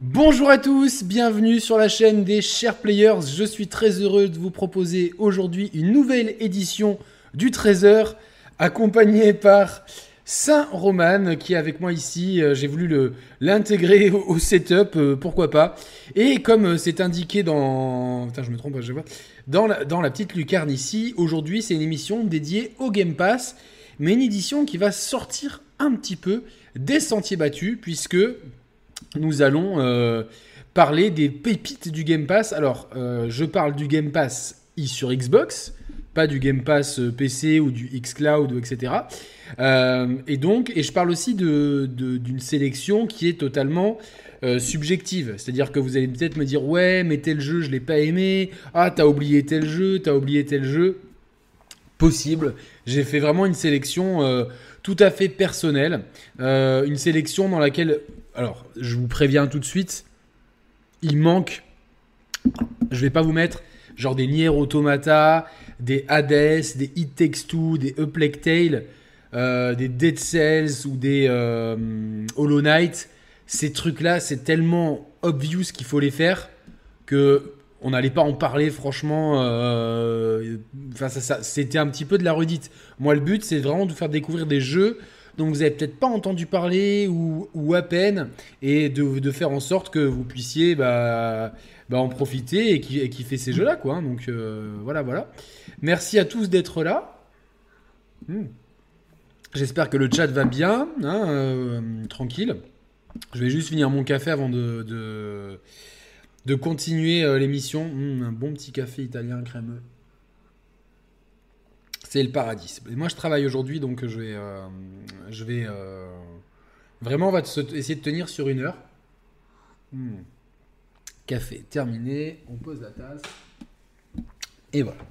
Bonjour à tous, bienvenue sur la chaîne des chers players. Je suis très heureux de vous proposer aujourd'hui une nouvelle édition du Trésor, accompagnée par Saint-Roman qui est avec moi ici. Euh, j'ai voulu l'intégrer au, setup, euh, pourquoi pas. Et comme euh, c'est indiqué dans. Dans la petite lucarne ici, aujourd'hui c'est une émission dédiée au Game Pass, mais une édition qui va sortir un petit peu des sentiers battus, puisque nous allons euh, parler des pépites du Game Pass. Alors, euh, je parle du Game Pass sur Xbox, pas du Game Pass euh, PC ou du xCloud, etc. et donc, et je parle aussi d'une sélection qui est totalement subjective. C'est-à-dire que vous allez peut-être me dire, ouais, mais tel jeu, je l'ai pas aimé. Ah, t'as oublié tel jeu, t'as oublié tel jeu. Possible. J'ai fait vraiment une sélection tout à fait personnelle. une sélection dans laquelle alors, je vous préviens tout de suite, il manque. Je vais pas vous mettre genre des Nier Automata, des Hades, des It Takes Two, des Uplake euh, des Dead Cells ou des euh, Hollow Knight. Ces trucs-là, c'est tellement obvious qu'il faut les faire que on n'allait pas en parler franchement. Euh, enfin, ça, c'était un petit peu de la redite. Moi, le but, c'est vraiment de faire découvrir des jeux donc vous n'avez peut-être pas entendu parler ou, à peine, et de, faire en sorte que vous puissiez bah, bah, en profiter et qui, fait ces jeux-là, quoi. Hein. Donc euh, voilà, voilà. Merci à tous d'être là. Hmm. J'espère que le chat va bien, hein, euh, tranquille. Je vais juste finir mon café avant de, de, continuer euh, l'émission. Hmm, un bon petit café italien crémeux. C'est le paradis. moi, je travaille aujourd'hui, donc je vais, euh, je vais euh, vraiment, on va essayer de tenir sur une heure. Hmm. Café terminé, on pose la tasse. Et voilà.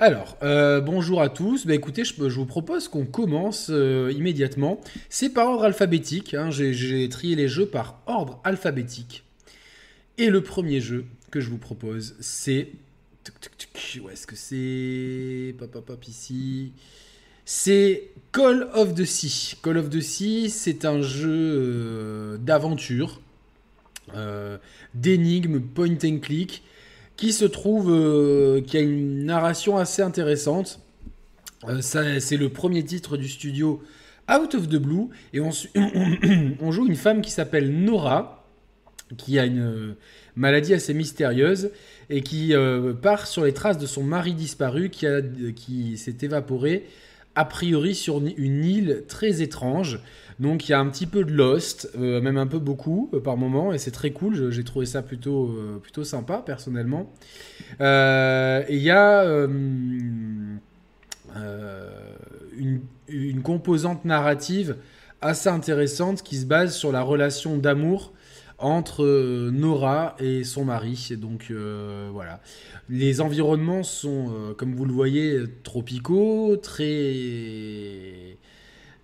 Alors, euh, bonjour à tous. Bah, écoutez, je, vous propose qu'on commence immédiatement. C'est par ordre alphabétique. Hein. J'ai trié les jeux par ordre alphabétique. Et le premier jeu que je vous propose, c'est où est-ce que c'est Pop, pop, pop, ici. C'est Call of the Sea. Call of the Sea, c'est un jeu euh, d'aventure, euh, d'énigmes, point and click, qui se trouve, euh, qui a une narration assez intéressante. c'est le premier titre du studio Out of the Blue, et on, on joue une femme qui s'appelle Nora, qui a une maladie assez mystérieuse et qui euh, part sur les traces de son mari disparu qui, qui s'est évaporé a priori sur une île très étrange. Donc il y a un petit peu de Lost, euh, même un peu beaucoup euh, par moment, et c'est très cool. J'ai trouvé ça plutôt, plutôt sympa personnellement. il y a une, une, composante narrative assez intéressante qui se base sur la relation d'amour entre euh, Nora et son mari. Donc euh, voilà. Les environnements sont, euh, comme vous le voyez, tropicaux, très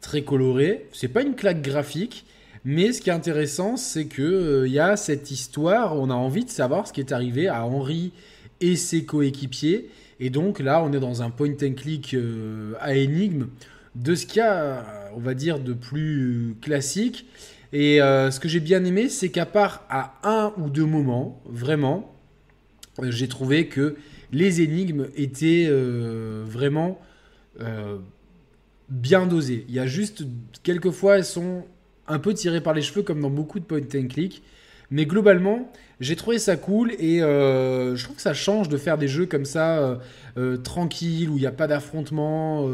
très colorés. C'est pas une claque graphique, mais ce qui est intéressant, c'est que il y a cette histoire. On a envie de savoir ce qui est arrivé à Henri et ses coéquipiers. Et donc là, on est dans un point and click à énigme de ce qu'il y a, on va dire, de plus classique. Et euh, ce que j'ai bien aimé, c'est qu'à part à un ou deux moments, vraiment, euh, j'ai trouvé que les énigmes étaient euh, vraiment bien dosées. Il y a juste quelquefois, elles sont un peu tirées par les cheveux, comme dans beaucoup de point and click. Mais globalement, j'ai trouvé ça cool et je trouve que ça change de faire des jeux comme ça, tranquilles, où il n'y a pas d'affrontement,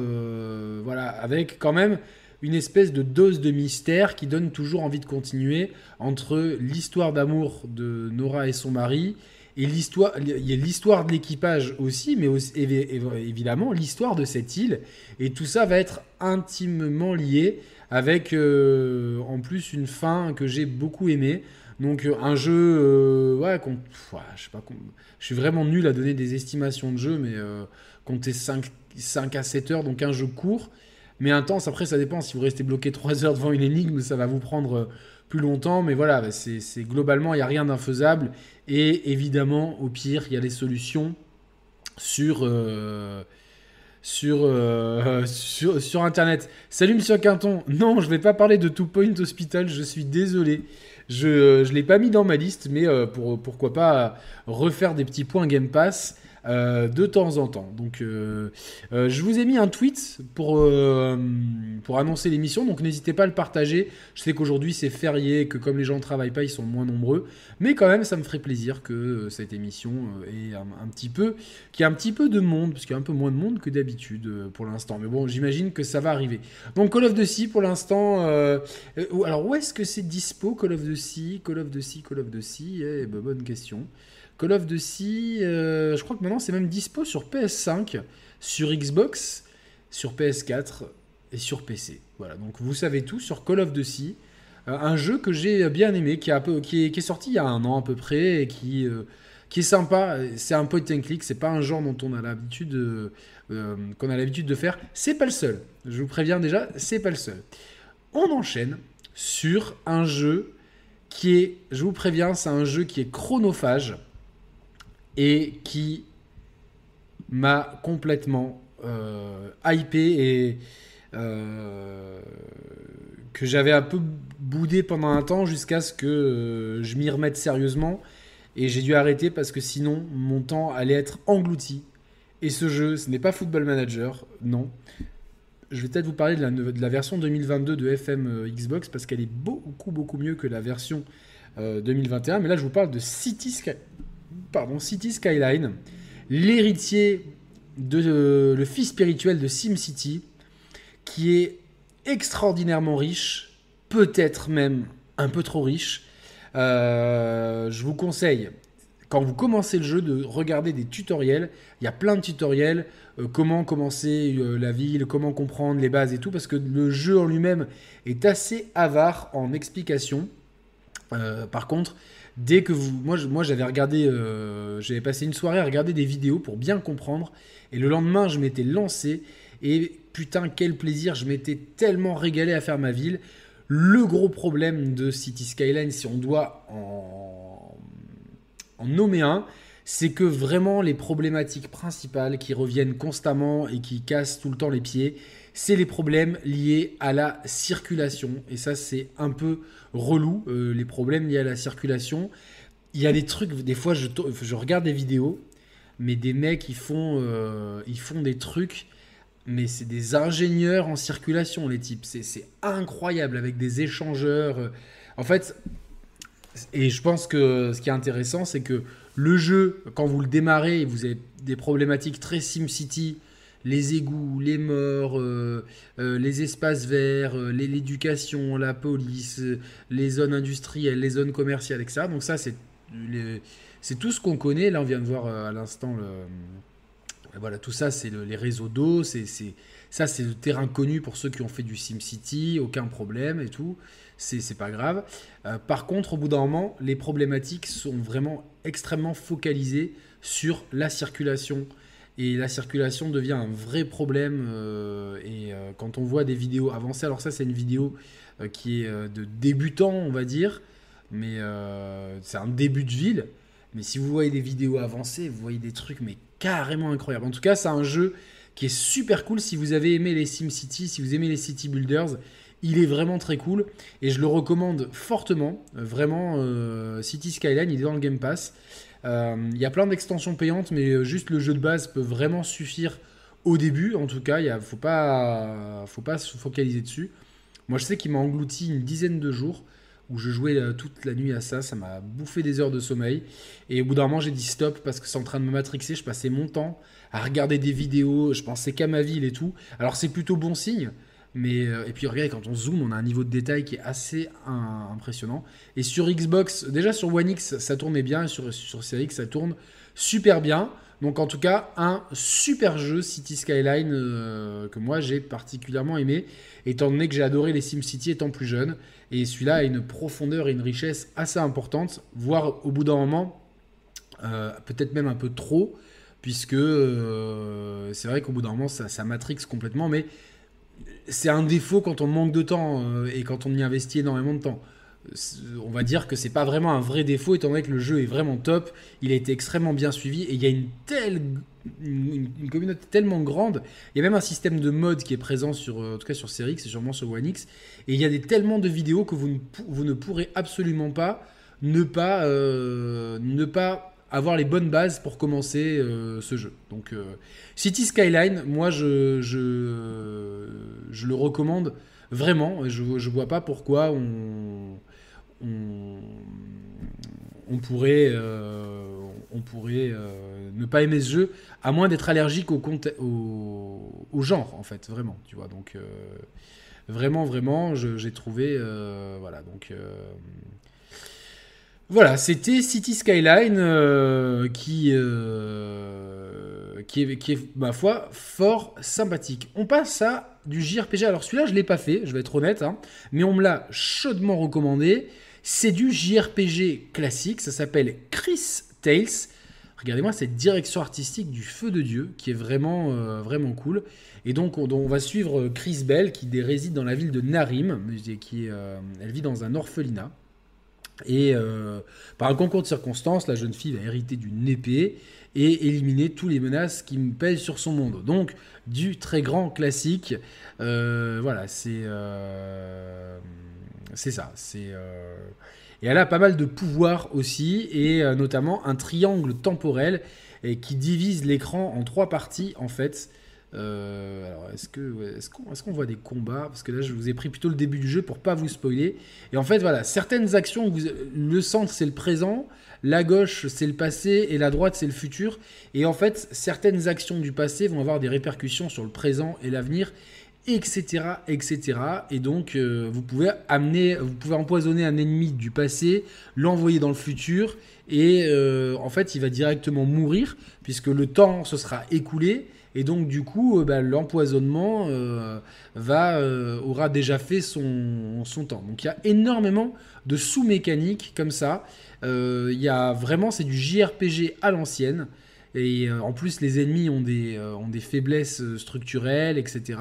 voilà, avec quand même une espèce de dose de mystère qui donne toujours envie de continuer entre l'histoire d'amour de Nora et son mari et l'histoire, l'histoire de l'équipage aussi, mais évidemment l'histoire de cette île. Et tout ça va être intimement lié avec euh, en plus une fin que j'ai beaucoup aimée. Donc euh, un jeu, euh, ouais, je sais pas, je suis vraiment nul à donner des estimations de jeu, mais compter 5, 5 à 7 heures, donc un jeu court mais intense. Après, ça dépend. Si vous restez bloqué 3 heures devant une énigme, ça va vous prendre euh, plus longtemps. Mais voilà, bah, c'est globalement, il n'y a rien d'infaisable. Et évidemment, au pire, il y a les solutions sur, euh, sur, euh, sur, sur, Internet. Salut Monsieur Quinton. Non, je vais pas parler de Two Point Hospital, je suis désolé. Je ne l'ai pas mis dans ma liste, mais pour, pourquoi pas refaire des petits points Game Pass. Euh, de temps en temps. Donc, euh, euh, je vous ai mis un tweet pour, pour annoncer l'émission, donc n'hésitez pas à le partager. Je sais qu'aujourd'hui c'est férié, que comme les gens ne travaillent pas, ils sont moins nombreux, mais quand même, ça me ferait plaisir que cette émission ait un, petit peu, qu'il y ait un petit peu de monde, parce qu'il y a un peu moins de monde que d'habitude pour l'instant. Mais bon, j'imagine que ça va arriver. Donc, Call of Duty pour l'instant. alors, où est-ce que c'est dispo Call of Duty, Call of Duty, Call of Duty eh, ben, Bonne question. Call of Duty, euh, je crois que maintenant c'est même dispo sur PS5, sur Xbox, sur PS4 et sur PC. Voilà, donc vous savez tout sur Call of Duty. Euh, un jeu que j'ai bien aimé, qui, est, sorti il y a un an à peu près, et qui, euh, qui est sympa. C'est un point and click, c'est pas un genre dont on a l'habitude qu'on a l'habitude de faire. C'est pas le seul. Je vous préviens déjà, c'est pas le seul. On enchaîne sur un jeu qui est, je vous préviens, c'est un jeu qui est chronophage et qui m'a complètement euh, hypé et euh, que j'avais un peu boudé pendant un temps jusqu'à ce que euh, je m'y remette sérieusement. Et j'ai dû arrêter parce que sinon mon temps allait être englouti. Et ce jeu, ce n'est pas Football Manager, non. Je vais peut-être vous parler de la, de la, version 2022 de FM Xbox parce qu'elle est beaucoup beaucoup mieux que la version 2021. Mais là, je vous parle de City Sky pardon, City Skyline, l'héritier de euh, le fils spirituel de SimCity, qui est extraordinairement riche, peut-être même un peu trop riche. Euh, je vous conseille, quand vous commencez le jeu, de regarder des tutoriels. Il y a plein de tutoriels, euh, comment commencer la ville, comment comprendre les bases et tout, parce que le jeu en lui-même est assez avare en explications. par contre, dès que vous. Moi, moi j'avais regardé. Euh, j'avais passé une soirée à regarder des vidéos pour bien comprendre. Et le lendemain, je m'étais lancé. Et putain, quel plaisir. Je m'étais tellement régalé à faire ma ville. Le gros problème de City Skyline, si on doit en, en nommer un, c'est que vraiment les problématiques principales qui reviennent constamment et qui cassent tout le temps les pieds, c'est les problèmes liés à la circulation. Et ça, c'est un peu relou, euh, les problèmes liés à la circulation. Il y a des trucs, des fois, je, je regarde des vidéos, mais des mecs, ils font, euh, ils font des trucs, mais c'est des ingénieurs en circulation, les types. C'est incroyable, avec des échangeurs. En fait, et je pense que ce qui est intéressant, c'est que le jeu, quand vous le démarrez, vous avez des problématiques très SimCity, les égouts, les morts, euh, euh, les espaces verts, euh, l'éducation, la police, les zones industrielles, les zones commerciales, etc. Donc ça, c'est tout ce qu'on connaît. Là, on vient de voir à l'instant le voilà, tout ça, c'est les réseaux d'eau, c'est ça, c'est le terrain connu pour ceux qui ont fait du SimCity, aucun problème et tout, c'est pas grave. par contre, au bout d'un moment, les problématiques sont vraiment extrêmement focalisées sur la circulation, et la circulation devient un vrai problème. Euh, et euh, quand on voit des vidéos avancées, alors ça c'est une vidéo euh, qui est de débutant, on va dire, mais c'est un début de ville. Mais si vous voyez des vidéos avancées, vous voyez des trucs mais carrément incroyables. En tout cas, c'est un jeu qui est super cool si vous avez aimé les SimCity, si vous aimez les City Builders. Il est vraiment très cool et je le recommande fortement. Vraiment, City Skyline, il est dans le Game Pass. Euh, il y a plein d'extensions payantes, mais euh, juste le jeu de base peut vraiment suffire au début. En tout cas, il ne faut pas, faut pas se focaliser dessus. Moi, je sais qu'il m'a englouti une dizaine de jours où je jouais euh, toute la nuit à ça. Ça m'a bouffé des heures de sommeil. Et au bout d'un moment, j'ai dit stop parce que c'est en train de me matrixer. Je passais mon temps à regarder des vidéos. Je pensais qu'à ma ville et tout. Alors, c'est plutôt bon signe. Mais, euh, et puis regardez, quand on zoome, on a un niveau de détail qui est assez impressionnant. Et sur Xbox, déjà sur One X, ça tournait bien, sur, sur X, ça tourne super bien. Donc en tout cas, un super jeu City Skyline euh, que moi j'ai particulièrement aimé, étant donné que j'ai adoré les SimCity étant plus jeune. Et celui-là a une profondeur et une richesse assez importante, voire au bout d'un moment, euh, peut-être même un peu trop, puisque c'est vrai qu'au bout d'un moment, ça, ça matrix complètement, mais c'est un défaut quand on manque de temps euh, et quand on y investit énormément de temps. on va dire que c'est pas vraiment un vrai défaut étant donné que le jeu est vraiment top, il a été extrêmement bien suivi et il y a une telle une, communauté tellement grande, il y a même un système de mode qui est présent sur en tout cas sur Series et sûrement sur One X et il y a des tellement de vidéos que vous ne, vous ne pourrez absolument pas ne pas ne pas avoir les bonnes bases pour commencer euh, ce jeu. Donc euh, City Skyline, moi je, je, je, le recommande vraiment. Je ne vois pas pourquoi on, on, on pourrait, euh, on pourrait ne pas aimer ce jeu, à moins d'être allergique au, au, au, genre, en fait, vraiment. Tu vois, donc vraiment, vraiment, j'ai trouvé... voilà, donc... Voilà, c'était City Skyline euh, qui, euh, qui, est, ma foi, fort sympathique. On passe à du JRPG. Alors celui-là, je ne l'ai pas fait, je vais être honnête, hein, mais on me l'a chaudement recommandé. C'est du JRPG classique, ça s'appelle Chris Tales. Regardez-moi cette direction artistique du feu de Dieu qui est vraiment, euh, vraiment cool. Et donc on, on, va suivre Chris Bell qui réside dans la ville de Narim, qui, elle vit dans un orphelinat. Et euh, par un concours de circonstances, la jeune fille va hériter d'une épée et éliminer tous les menaces qui pèsent sur son monde. Donc, du très grand classique. Euh, voilà, c'est. Euh, c'est ça. Et elle a pas mal de pouvoirs aussi, et notamment un triangle temporel qui divise l'écran en trois parties, en fait. Euh, alors, est-ce qu'on voit des combats? Parce que là, je vous ai pris plutôt le début du jeu pour pas vous spoiler. Et en fait, voilà, certaines actions, vous, le centre c'est le présent, la gauche c'est le passé et la droite c'est le futur. Et en fait, certaines actions du passé vont avoir des répercussions sur le présent et l'avenir, etc., etc. Et donc, euh, vous pouvez amener, vous pouvez empoisonner un ennemi du passé, l'envoyer dans le futur, et euh, en fait, il va directement mourir puisque le temps se sera écoulé et donc, du coup, euh, bah, l'empoisonnement euh, euh, aura déjà fait son, temps. Donc, il y a énormément de sous-mécaniques comme ça. Il y a vraiment, c'est du JRPG à l'ancienne. Et en plus, les ennemis ont des, faiblesses structurelles, etc.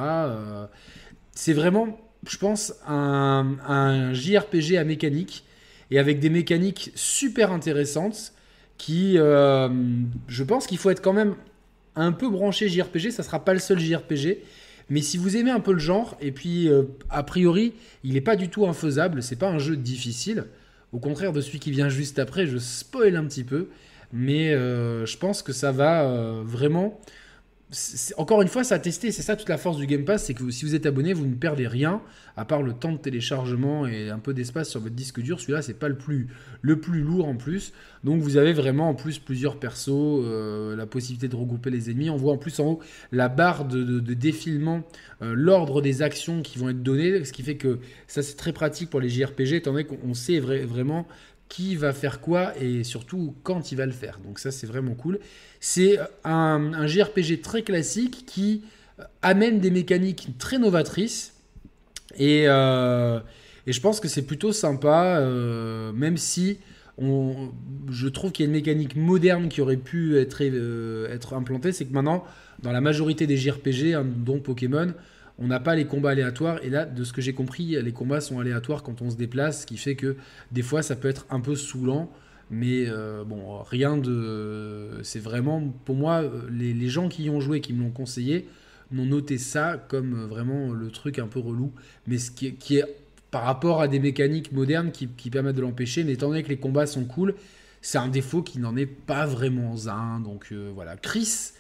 c'est vraiment, je pense, un, JRPG à mécanique et avec des mécaniques super intéressantes qui, je pense qu'il faut être quand même un peu branché JRPG, ça sera pas le seul JRPG. Mais si vous aimez un peu le genre, et puis euh, a priori, il n'est pas du tout infaisable, c'est pas un jeu difficile. Au contraire de celui qui vient juste après, je spoil un petit peu. Mais euh, je pense que ça va euh, vraiment encore une fois, ça a testé. C'est ça toute la force du Game Pass, c'est que si vous êtes abonné, vous ne perdez rien, à part le temps de téléchargement et un peu d'espace sur votre disque dur. Celui-là, c'est pas le plus, le plus lourd en plus. Donc vous avez vraiment en plus plusieurs persos, euh, la possibilité de regrouper les ennemis. On voit en plus en haut la barre de, défilement, euh, l'ordre des actions qui vont être données, ce qui fait que ça c'est très pratique pour les JRPG, étant donné qu'on sait vraiment qui va faire quoi et surtout quand il va le faire. Donc ça c'est vraiment cool. C'est un, un, JRPG très classique qui euh, amène des mécaniques très novatrices et, euh, et je pense que c'est plutôt sympa, euh, même si je trouve qu'il y a une mécanique moderne qui aurait pu être, être implantée, c'est que maintenant dans la majorité des JRPG, hein, dont Pokémon, on n'a pas les combats aléatoires. Et là, de ce que j'ai compris, les combats sont aléatoires quand on se déplace, ce qui fait que des fois, ça peut être un peu saoulant. Mais euh, bon, rien de. C'est vraiment, pour moi, les, gens qui y ont joué, qui me l'ont conseillé, m'ont noté ça comme vraiment le truc un peu relou. Mais ce qui est, par rapport à des mécaniques modernes qui, permettent de l'empêcher, mais étant donné que les combats sont cool, c'est un défaut qui n'en est pas vraiment un. Donc euh, voilà. Chris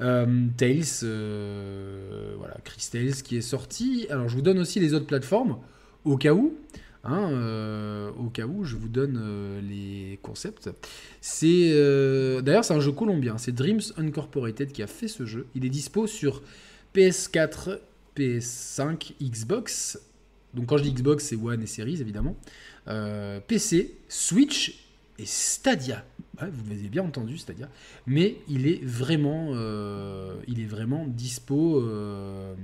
euh, Tales, euh, voilà, Chris Tales qui est sorti. Alors je vous donne aussi les autres plateformes au cas où. Hein, euh, au cas où je vous donne les concepts. C'est d'ailleurs c'est un jeu colombien, c'est Dreams Uncorporated qui a fait ce jeu. Il est dispo sur PS4, PS5, Xbox. Donc quand je dis Xbox, c'est One et Series évidemment. PC, Switch Stadia vous l'avez bien entendu, c'est-à-dire, mais il est vraiment, euh, il est vraiment dispo euh,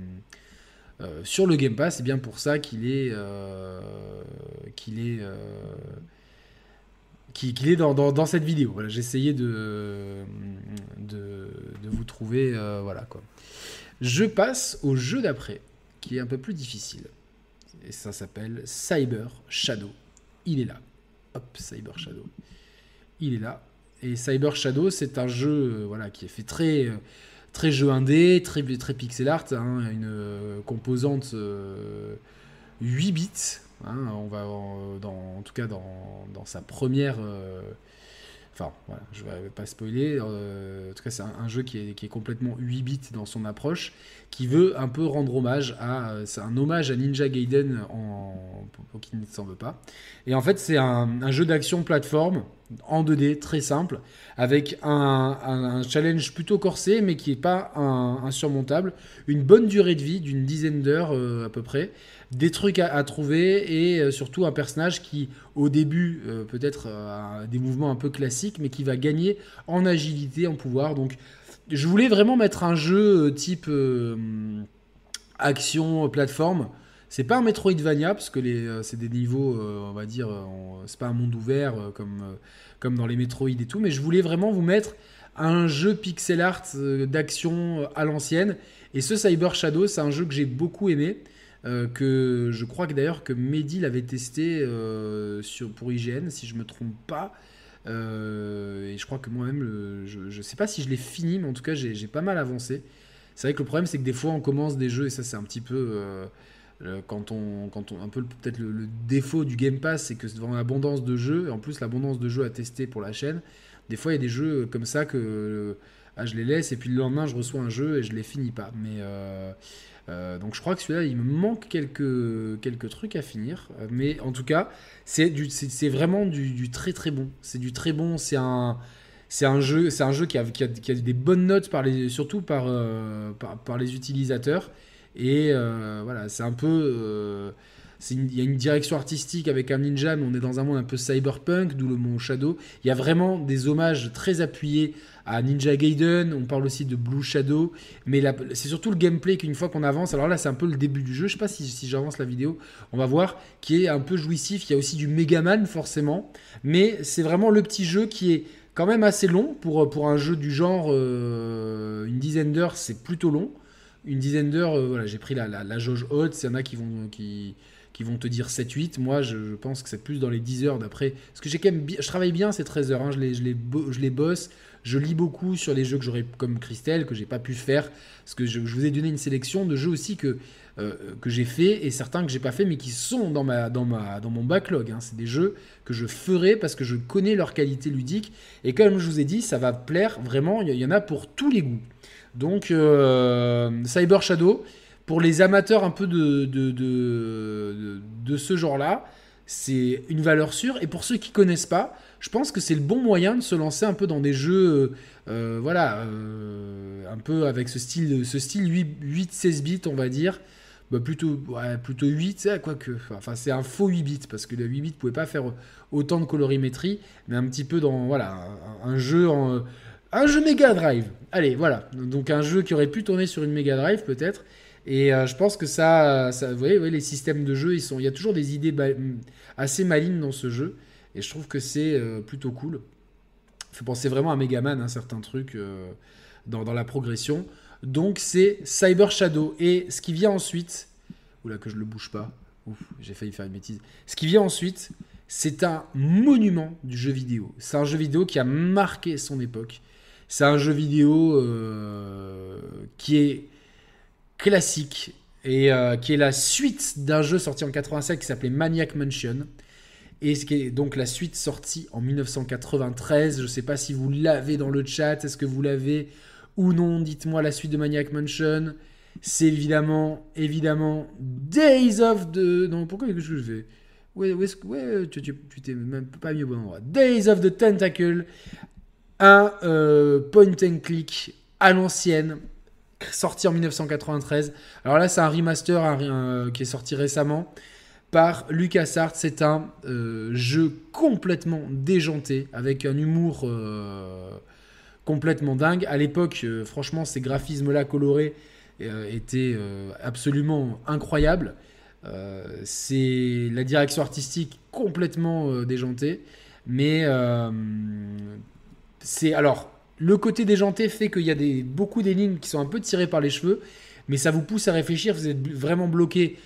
euh, sur le Game Pass. C'est bien pour ça qu'il est, qu'il est, dans, cette vidéo. Voilà, j'ai de, de, vous trouver, voilà quoi. Je passe au jeu d'après, qui est un peu plus difficile. Et ça s'appelle Cyber Shadow il est là. Cyber Shadow. Il est là. Et Cyber Shadow, c'est un jeu euh, voilà, qui est fait très, euh, très jeu indé, très, très pixel art, hein, une euh, composante 8 bits. Hein, on va en, tout cas dans sa première Enfin, voilà, je vais pas spoiler. Euh, en tout cas, c'est un, jeu qui est, complètement 8 bits dans son approche, qui veut un peu rendre hommage à. Euh, c'est un hommage à Ninja Gaiden en, pour, qui ne s'en veut pas. Et en fait, c'est un, jeu d'action plateforme en 2D, très simple, avec un, un, challenge plutôt corsé, mais qui n'est pas insurmontable. Une bonne durée de vie, d'une dizaine d'heures euh, à peu près des trucs à, trouver et euh, surtout un personnage qui, au début, euh, peut-être euh, a des mouvements un peu classiques, mais qui va gagner en agilité, en pouvoir. Donc, je voulais vraiment mettre un jeu type action, plateforme. C'est pas un Metroidvania, parce que c'est des niveaux, on va dire, c'est pas un monde ouvert comme, comme dans les Metroid et tout, mais je voulais vraiment vous mettre un jeu pixel art d'action à l'ancienne. Et ce Cyber Shadow, c'est un jeu que j'ai beaucoup aimé. Euh, que je crois que d'ailleurs que Mehdi l'avait testé euh, sur, pour IGN, si je me trompe pas. Euh, et je crois que moi-même, je ne sais pas si je l'ai fini, mais en tout cas, j'ai pas mal avancé. C'est vrai que le problème, c'est que des fois, on commence des jeux, et ça, c'est un petit peu. quand on, quand on, un peu peut-être le, défaut du Game Pass, c'est que devant l'abondance de jeux, et en plus l'abondance de jeux à tester pour la chaîne, des fois il y a des jeux comme ça que ah, je les laisse et puis le lendemain je reçois un jeu et je les finis pas. Mais euh, donc je crois que celui-là, il me manque quelques, quelques trucs à finir. Mais en tout cas, c'est, c'est, vraiment du, très très bon. C'est du très bon. C'est un, c'est un jeu, c'est un jeu qui a, qui, a, des bonnes notes, par les, surtout par, euh, par, les utilisateurs. Et euh, voilà, c'est un peu... il y a une direction artistique avec un ninja, mais on est dans un monde un peu cyberpunk, d'où le mot Shadow. Il y a vraiment des hommages très appuyés à Ninja Gaiden, on parle aussi de Blue Shadow, mais c'est surtout le gameplay qu'une fois qu'on avance, alors là c'est un peu le début du jeu, je sais pas si, j'avance la vidéo, on va voir, qui est un peu jouissif, il y a aussi du Megaman forcément, mais c'est vraiment le petit jeu qui est quand même assez long pour, pour un jeu du genre, euh, une dizaine d'heures c'est plutôt long, une dizaine d'heures, euh, voilà, j'ai pris la, la, jauge haute, il y en a qui vont... qui vont te dire 7-8. Moi, je, pense que c'est plus dans les 10 heures d'après. Parce que j'ai quand même, je travaille bien ces 13 heures. Hein. Je, les, je, les, je les bosse. Je lis beaucoup sur les jeux que j'aurais comme Christelle, que j'ai pas pu faire, parce que je, vous ai donné une sélection de jeux aussi que, euh, que j'ai fait et certains que j'ai pas fait, mais qui sont dans, ma, dans, ma, dans mon backlog. Hein. C'est des jeux que je ferai parce que je connais leur qualité ludique. Et comme je vous ai dit, ça va plaire vraiment, il y, en a pour tous les goûts. Donc, euh, Cyber Shadow, pour les amateurs un peu de, de, de, ce genre-là, c'est une valeur sûre. Et pour ceux qui connaissent pas, je pense que c'est le bon moyen de se lancer un peu dans des jeux, euh, euh, voilà, euh, un peu avec ce style, ce style 8-16 bits, on va dire. Bah plutôt, plutôt 8, quoique. Enfin, c'est un faux 8 bits, parce que le 8 bits ne pouvait pas faire autant de colorimétrie, mais un petit peu dans, voilà, un, jeu en. Un jeu Mega Drive. Allez, voilà. Donc un jeu qui aurait pu tourner sur une Mega Drive, peut-être. Et je pense que ça, ça vous, voyez, les systèmes de jeu, il y a toujours des idées assez malignes dans ce jeu. Et je trouve que c'est euh, plutôt cool. Fait penser vraiment à Megaman, un certain truc euh, dans, la progression. Donc c'est Cyber Shadow. Et ce qui vient ensuite. Oula, que je le bouge pas. Ouf, j'ai failli faire une bêtise. Ce qui vient ensuite, c'est un monument du jeu vidéo. C'est un jeu vidéo qui a marqué son époque. C'est un jeu vidéo euh, qui est classique et qui est la suite d'un jeu sorti en 87 qui s'appelait Maniac Mansion. Et ce qui est donc la suite sortie en 1993. Je ne sais pas si vous l'avez dans le chat. Est-ce que vous l'avez ou non? Dites-moi la suite de Maniac Mansion. C'est évidemment, évidemment, Days of the. Non, pourquoi que je fais? Ouais, ouais, tu t'es même pas mis au bon endroit. Days of the Tentacle. Un euh, point and click à l'ancienne, sorti en 1993. Alors là, c'est un remaster qui est sorti récemment par LucasArts. C'est un euh, jeu complètement déjanté, avec un humour euh, complètement dingue. À l'époque, euh, franchement, ces graphismes-là colorés étaient absolument incroyables. c'est la direction artistique complètement déjantée. Mais c'est alors le côté déjanté fait qu'il y a des, beaucoup d'énigmes qui sont un peu tirées par les cheveux, mais ça vous pousse à réfléchir. Vous êtes vraiment bloqué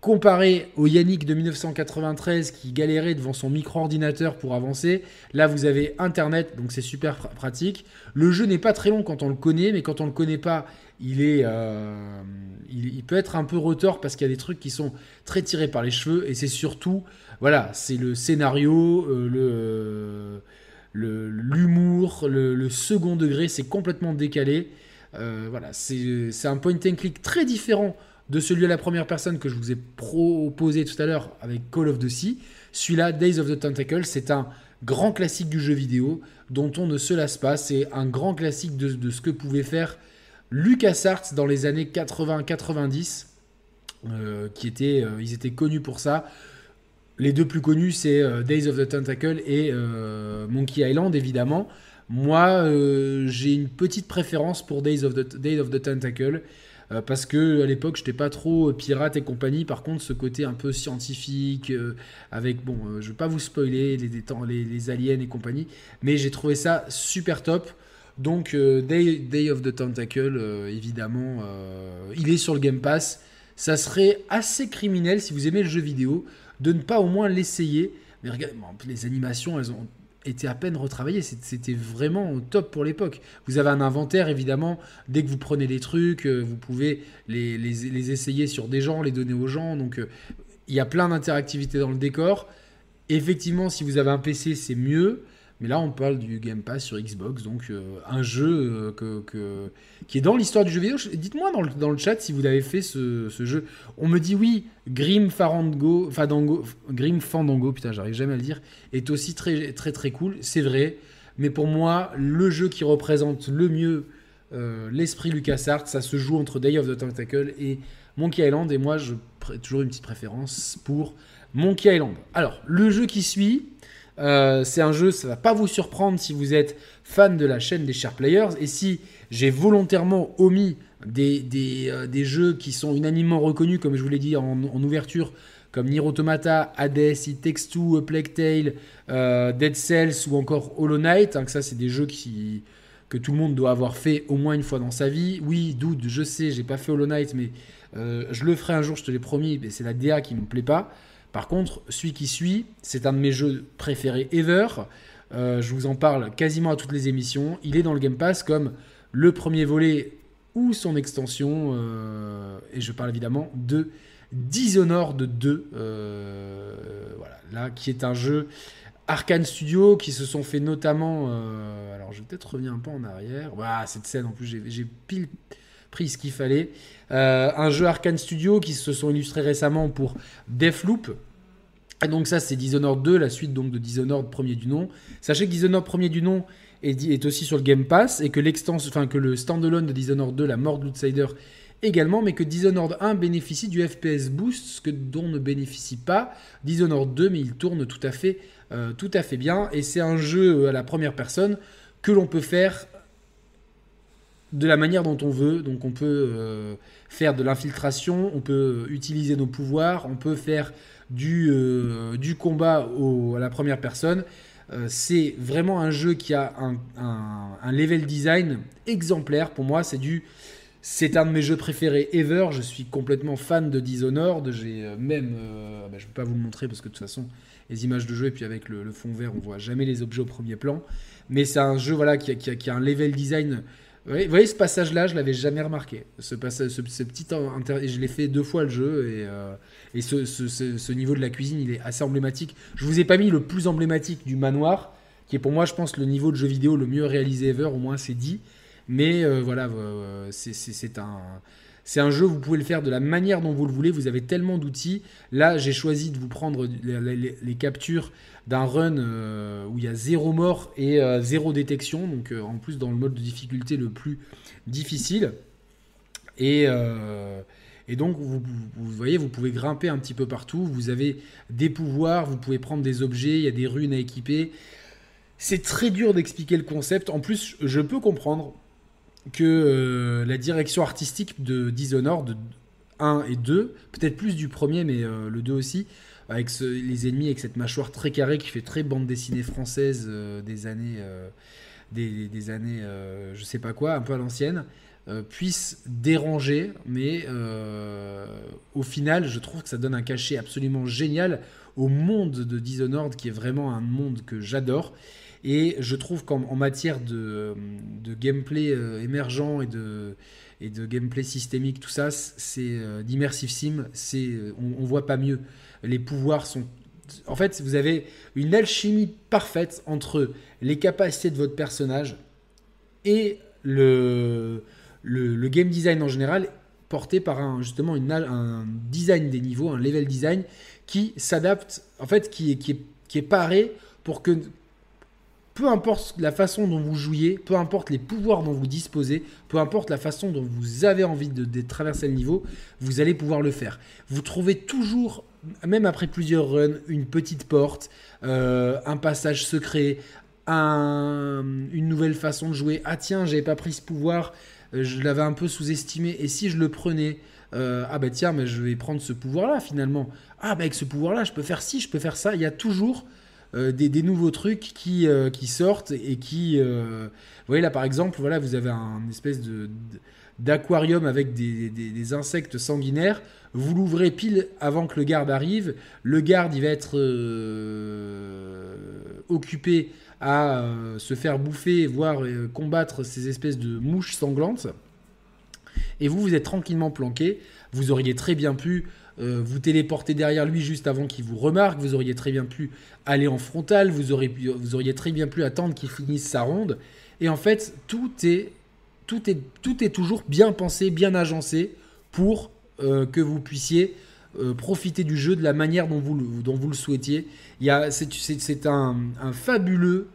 Comparé au Yannick de 1993 qui galérait devant son micro-ordinateur pour avancer, là vous avez Internet, donc c'est super pratique. Le jeu n'est pas très long quand on le connaît, mais quand on le connaît pas, euh, il, peut être un peu retort parce qu'il y a des trucs qui sont très tirés par les cheveux et c'est surtout, voilà, c'est le scénario, euh, le, l'humour, le, second degré, c'est complètement décalé. Euh, voilà, c'est, un point and click très différent de celui à la première personne que je vous ai proposé tout à l'heure avec Call of Duty. Celui-là, Days of the Tentacle, c'est un grand classique du jeu vidéo dont on ne se lasse pas. C'est un grand classique de, ce que pouvait faire LucasArts dans les années 80-90. Euh, qui étaient, euh, ils étaient connus pour ça. Les deux plus connus, c'est euh, Days of the Tentacle et Monkey Island, évidemment. Moi, j'ai une petite préférence pour Days of the, Tentacle. Euh, parce que à l'époque j'étais pas trop pirate et compagnie. Par contre, ce côté un peu scientifique, euh, avec bon, euh, je vais pas vous spoiler les, aliens et compagnie, mais j'ai trouvé ça super top. Donc Day, Day, of the Tentacle, évidemment, il est sur le Game Pass. Ça serait assez criminel si vous aimez le jeu vidéo de ne pas au moins l'essayer. Mais regardez, les animations, elles ont était à peine retravaillé. C'était vraiment top pour l'époque. Vous avez un inventaire, évidemment. Dès que vous prenez des trucs, euh, vous pouvez les, les, essayer sur des gens, les donner aux gens. Donc, euh, il y a plein d'interactivité dans le décor. Effectivement, si vous avez un PC, c'est mieux. Mais là, on parle du Game Pass sur Xbox, donc euh, un jeu euh, que, qui est dans l'histoire du jeu vidéo. Dites-moi dans le, dans le, chat si vous avez fait ce, jeu. On me dit oui, Grim Grim Fandango, putain, j'arrive jamais à le dire, est aussi très très très cool. C'est vrai, mais pour moi, le jeu qui représente le mieux euh, l'esprit LucasArts, ça se joue entre Day of the Tentacle et Monkey Island. Et moi, je toujours une petite préférence pour Monkey Island. Alors, le jeu qui suit. Euh, c'est un jeu, ça va pas vous surprendre si vous êtes fan de la chaîne des Share Players. Et si j'ai volontairement omis des, euh, des, jeux qui sont unanimement reconnus, comme je vous l'ai dit en, ouverture, comme Nier Automata, Hades, It Takes Plague Tale, euh, Dead Cells ou encore Hollow Knight, hein, que ça c'est des jeux qui, que tout le monde doit avoir fait au moins une fois dans sa vie. Oui, doute, je sais, j'ai pas fait Hollow Knight, mais je le ferai un jour, je te l'ai promis, mais c'est la DA qui me plaît pas. Par contre, celui qui suit, c'est un de mes jeux préférés ever. Euh, je vous en parle quasiment à toutes les émissions. Il est dans le Game Pass comme le premier volet ou son extension. Euh, et je parle évidemment de Dishonored 2. Euh, voilà, là, qui est un jeu Arkane Studio qui se sont fait notamment. alors, je vais peut-être revenir un peu en arrière. Voilà, cette scène en plus, j'ai pile pris ce qu'il fallait. Euh, un jeu Arkane Studio qui se sont illustrés récemment pour Deathloop. Et donc ça c'est Dishonored 2, la suite donc de Dishonored premier du nom. Sachez que Dishonored premier du nom est, est aussi sur le Game Pass et que enfin que le standalone de Dishonored 2, la mort de l'Outsider également, mais que Dishonored 1 bénéficie du FPS boost, ce que dont ne bénéficie pas Dishonored 2, mais il tourne tout à fait, euh, tout à fait bien. Et c'est un jeu à la première personne que l'on peut faire de la manière dont on veut. Donc on peut euh, faire de l'infiltration, on peut utiliser nos pouvoirs, on peut faire du, euh, du combat à la première personne. Euh, c'est vraiment un jeu qui a un, un, level design exemplaire. Pour moi, c'est du... C'est un de mes jeux préférés ever. Je suis complètement fan de Dishonored. J'ai même, bah, je ne vais pas vous le montrer parce que de toute façon, les images de jeu et puis avec le, fond vert, on voit jamais les objets au premier plan. Mais c'est un jeu voilà qui qui qui a un level design vous voyez, ce passage-là, je l'avais jamais remarqué. Ce, passage, ce, petit je l'ai fait deux fois le jeu et, euh, et ce, ce, niveau de la cuisine, il est assez emblématique. Je vous ai pas mis le plus emblématique du manoir, qui est pour moi, je pense, le niveau de jeu vidéo le mieux réalisé ever. Au moins, c'est dit. Mais euh, voilà, euh, c'est un c'est un jeu, vous pouvez le faire de la manière dont vous le voulez. Vous avez tellement d'outils. Là, j'ai choisi de vous prendre les, captures d'un run euh, où il y a zéro mort et euh, zéro détection. Donc, euh, en plus, dans le mode de difficulté le plus difficile. Et, donc, vous, voyez, vous pouvez grimper un petit peu partout. Vous avez des pouvoirs, vous pouvez prendre des objets. Il y a des runes à équiper. C'est très dur d'expliquer le concept. En plus, je peux comprendre que euh, la direction artistique de Dishonored 1 et 2, peut-être plus du premier, mais euh, le 2 aussi, avec les ennemis avec cette mâchoire très carrée qui fait très bande dessinée française euh, des années, des, années je sais pas quoi, un peu à l'ancienne. puisse déranger, mais au final, je trouve que ça donne un cachet absolument génial au monde de Dishonored, qui est vraiment un monde que j'adore. Et je trouve qu'en matière de, gameplay euh, émergent et de, et de gameplay systémique, tout ça, c'est d'immersive sim, c'est on, on, voit pas mieux. Les pouvoirs sont en fait, vous avez une alchimie parfaite entre les capacités de votre personnage et le, le, game design en général, porté par un, justement une, un design des niveaux, un level design qui s'adapte, en fait, qui qui, qui est paré pour que peu importe la façon dont vous jouiez, peu importe les pouvoirs dont vous disposez, peu importe la façon dont vous avez envie de, traverser le niveau, vous allez pouvoir le faire. Vous trouvez toujours, même après plusieurs runs, une petite porte, euh, un passage secret, une nouvelle façon de jouer. Ah tiens, j'avais pas pris ce pouvoir, euh, je l'avais un peu sous-estimé, et si je le prenais euh, ah bah tiens, mais je vais prendre ce pouvoir-là finalement. Ah bah avec ce pouvoir-là, je peux faire ci, je peux faire ça. Il y a toujours euh, des, nouveaux trucs qui, qui sortent et qui... vous voyez là par exemple, voilà, vous avez un espèce de, d'aquarium avec des, des, insectes sanguinaires. Vous l'ouvrez pile avant que le garde arrive. Le garde, il va être occupé à euh, se faire bouffer, voire euh, combattre ces espèces de mouches sanglantes. Et vous, vous êtes tranquillement planqué. Vous auriez très bien pu euh, vous téléporter derrière lui juste avant qu'il vous remarque. Vous auriez très bien pu aller en frontal. Vous auriez, vous auriez très bien pu attendre qu'il finisse sa ronde. Et en fait, tout est, tout est, tout est toujours bien pensé, bien agencé pour que vous puissiez profiter du jeu de la manière dont vous, dont vous le souhaitiez. C'est un, un, fabuleux,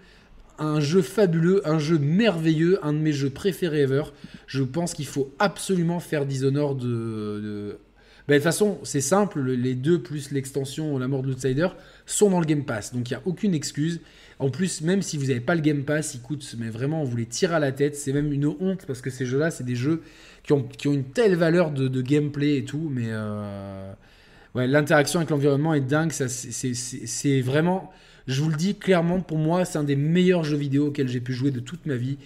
un jeu fabuleux, un jeu merveilleux, un de mes jeux préférés ever. Je pense qu'il faut absolument faire Dishonored de, ben, de toute façon, c'est simple, les deux plus l'extension La mort de l'Outsider sont dans le Game Pass, donc il n'y a aucune excuse. En plus, même si vous n'avez pas le Game Pass, il coûte, mais vraiment, on vous les tire à la tête. C'est même une honte parce que ces jeux-là, c'est des jeux qui ont, qui ont, une telle valeur de, gameplay et tout, mais euh, ouais, l'interaction avec l'environnement est dingue. C'est vraiment, je vous le dis clairement, pour moi, c'est un des meilleurs jeux vidéo auxquels j'ai pu jouer de toute ma vie.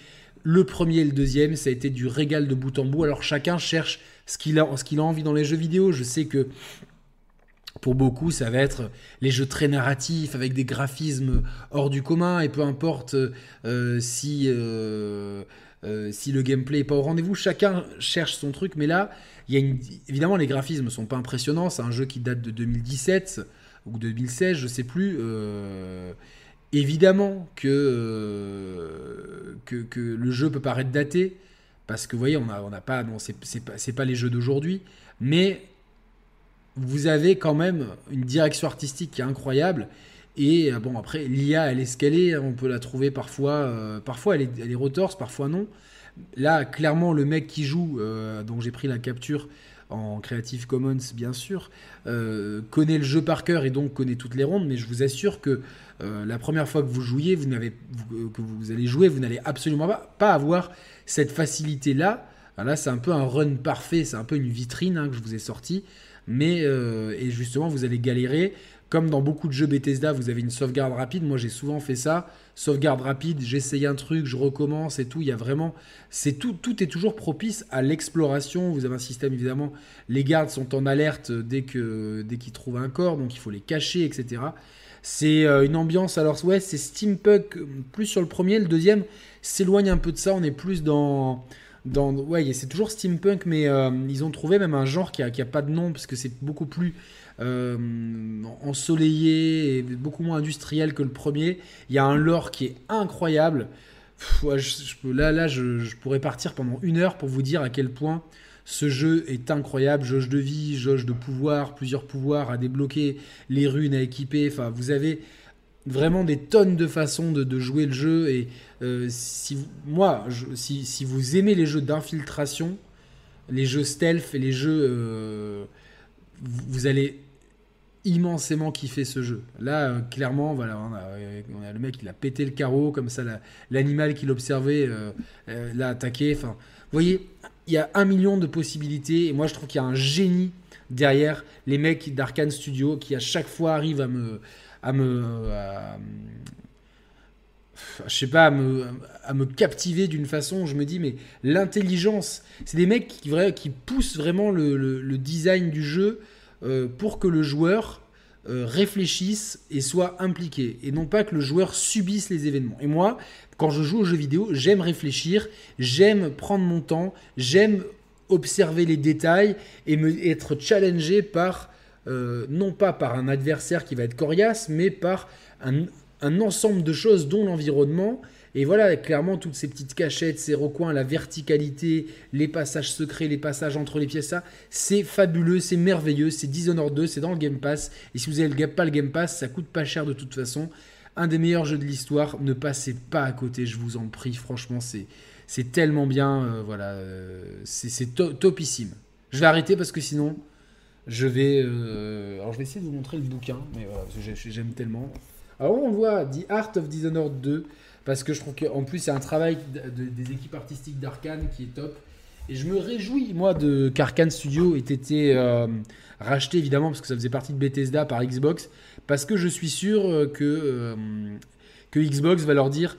Le premier et le deuxième, ça a été du régal de bout en bout. Alors chacun cherche ce qu'il a, a envie dans les jeux vidéo. Je sais que pour beaucoup, ça va être les jeux très narratifs avec des graphismes hors du commun et peu importe euh, si euh, euh, si le gameplay n'est pas au rendez-vous. Chacun cherche son truc, mais là, il y a évidemment les graphismes ne sont pas impressionnants. C'est un jeu qui date de 2017 ou 2016, je sais plus. évidemment que, que, le jeu peut paraître daté parce que vous voyez, on n'a pas, non, c'est pas, les jeux d'aujourd'hui, mais vous avez quand même une direction artistique qui est incroyable. Et euh, bon, après, l'IA, elle est qu'elle est. On peut la trouver parfois. Euh, parfois, elle est, elle parfois non. Là, clairement, le mec qui joue, euh, dont j'ai pris la capture en Creative Commons, bien sûr, connaît le jeu par cœur et donc connaît toutes les rondes. Mais je vous assure que la première fois que vous jouiez, vous n'avez, que vous allez jouer, vous n'allez absolument pas, avoir cette facilité-là. Là, c'est un peu un run parfait, c'est un peu une vitrine hein, que je vous ai sorti. Mais, euh, et justement, vous allez galérer. Comme dans beaucoup de jeux Bethesda, vous avez une sauvegarde rapide. Moi, j'ai souvent fait ça. Sauvegarde rapide, j'essaye un truc, je recommence et tout. Il y a vraiment. c'est tout, tout est toujours propice à l'exploration. Vous avez un système, évidemment. Les gardes sont en alerte dès qu'ils trouvent un corps, donc il faut les cacher, etc. C'est euh, une ambiance. Alors, ouais, c'est steampunk plus sur le premier. Le deuxième s'éloigne un peu de ça. On est plus dans dans, ouais, c'est toujours steampunk, mais euh, ils ont trouvé même un genre qui a, qui pas de nom, parce que c'est beaucoup plus euh, ensoleillé et beaucoup moins industriel que le premier. Il y a un lore qui est incroyable. là, là je, pourrais partir pendant une heure pour vous dire à quel point ce jeu est incroyable. Jauge de vie, jauge de pouvoir, plusieurs pouvoirs à débloquer, les runes à équiper. Enfin, vous avez vraiment des tonnes de façons de, jouer le jeu. Et euh, si moi, si, vous aimez les jeux d'infiltration, les jeux stealth et les jeux, euh, vous, allez immensément kiffer ce jeu. Là, euh, clairement, voilà, a, le mec, il a pété le carreau, comme ça, l'animal qu'il observait l'a attaqué. Enfin, vous voyez, il y a un million de possibilités. Et moi, je trouve qu'il y a un génie derrière les mecs d'Arkane Studio qui à chaque fois arrivent à me, à me. je sais pas, à me, à me captiver d'une façon. Je me dis, mais l'intelligence, c'est des mecs qui, qui poussent vraiment le, design du jeu euh, pour que le joueur euh, réfléchisse et soit impliqué. Et non pas que le joueur subisse les événements. Et moi, quand je joue aux jeux vidéo, j'aime réfléchir, j'aime prendre mon temps, j'aime observer les détails et être challengé par, euh, non pas par un adversaire qui va être coriace, mais par un ensemble de choses, dont l'environnement. Et voilà, clairement, toutes ces petites cachettes, ces recoins, la verticalité, les passages secrets, les passages entre les pièces, ça, c'est fabuleux, c'est merveilleux, c'est Dishonored 2, c'est dans le Game Pass. Et si vous n'avez pas le Game Pass, ça coûte pas cher de toute façon. Un des meilleurs jeux de l'histoire, ne passez pas à côté, je vous en prie, franchement, c'est, c'est tellement bien, euh, voilà, euh, c'est, topissime. Je vais arrêter parce que sinon, je vais, euh, alors je vais essayer de vous montrer le bouquin, mais voilà, j'aime tellement. Alors on voit The Art of Dishonored 2, parce que je trouve qu'en plus c'est un travail des équipes artistiques d'Arkane qui est top. Et je me réjouis, moi, de qu'Arkane Studio ait été euh, racheté, évidemment, parce que ça faisait partie de Bethesda par Xbox, parce que je suis sûr euh, que, euh, que Xbox va leur dire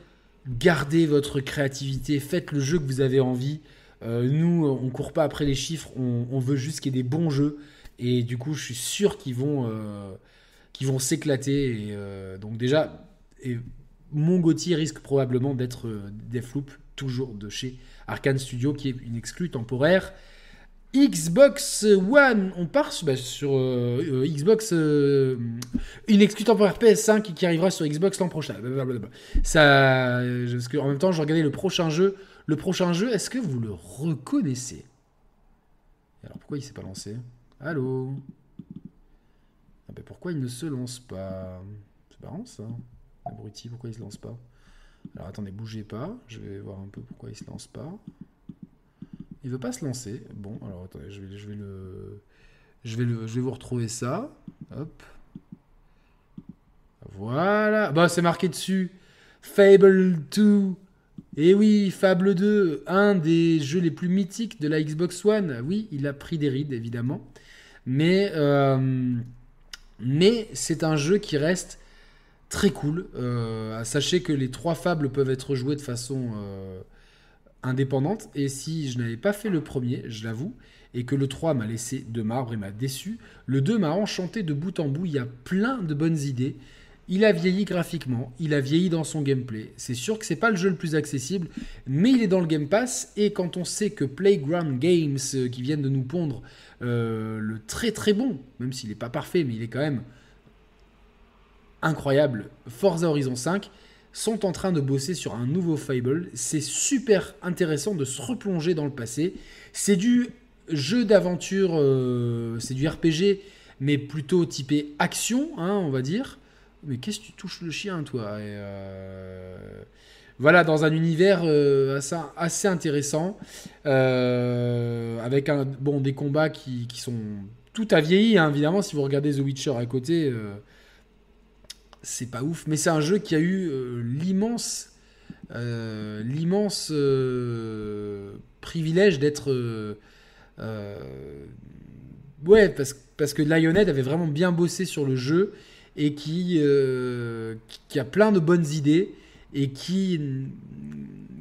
gardez votre créativité, faites le jeu que vous avez envie. nous, on court pas après les chiffres, on, veut juste qu'il y ait des bons jeux. Et du coup, je suis sûr qu'ils vont vont s'éclater. Donc déjà, mon Gauthier risque probablement d'être euh, Deathloop, toujours de chez Arkane Studio, qui est une exclue temporaire. Xbox One, on part sur, bah, euh, Xbox, une exclue temporaire PS5 qui arrivera sur Xbox l'an prochain. Ça, parce que en même temps, je regardais le prochain jeu. Le prochain jeu, est-ce que vous le reconnaissez? Alors pourquoi il s'est pas lancé? Allô? Ah pourquoi il ne se lance pas? C'est marrant ça. Abruti, pourquoi il se lance pas? Alors attendez, bougez pas. Je vais voir un peu pourquoi il se lance pas. Il veut pas se lancer. Bon, alors attendez, je vais, vous retrouver ça. Hop. Voilà. Bah, c'est marqué dessus. Fable 2. Et eh oui, Fable 2, un des jeux les plus mythiques de la Xbox One. Oui, il a pris des rides, évidemment. Mais euh, mais c'est un jeu qui reste très cool. Euh, sachez que les trois fables peuvent être joués de façon euh, indépendante. Et si je n'avais pas fait le premier, je l'avoue, et que le 3 m'a laissé de marbre et m'a déçu, le 2 m'a enchanté de bout en bout. Il y a plein de bonnes idées. Il a vieilli graphiquement, il a vieilli dans son gameplay. C'est sûr que c'est pas le jeu le plus accessible, mais il est dans le Game Pass. Et quand on sait que Playground Games, euh, qui viennent de nous pondre le très très bon, même s'il n'est pas parfait, mais il est quand même incroyable, Forza Horizon 5, sont en train de bosser sur un nouveau Fable. C'est super intéressant de se replonger dans le passé. C'est du jeu d'aventure, euh, c'est du RPG, mais plutôt typé action, hein, on va dire. Mais qu'est-ce que tu touches le chien, toi? Euh, Voilà, dans un univers euh, assez, intéressant, avec un, bon, des combats qui, sont... Tout a vieilli, hein, évidemment, si vous regardez The Witcher à côté, c'est pas ouf. Mais c'est un jeu qui a eu l'immense... l'immense privilège d'être... ouais, parce, parce que Lionhead avait vraiment bien bossé sur le jeu et qui, euh, a plein de bonnes idées et qui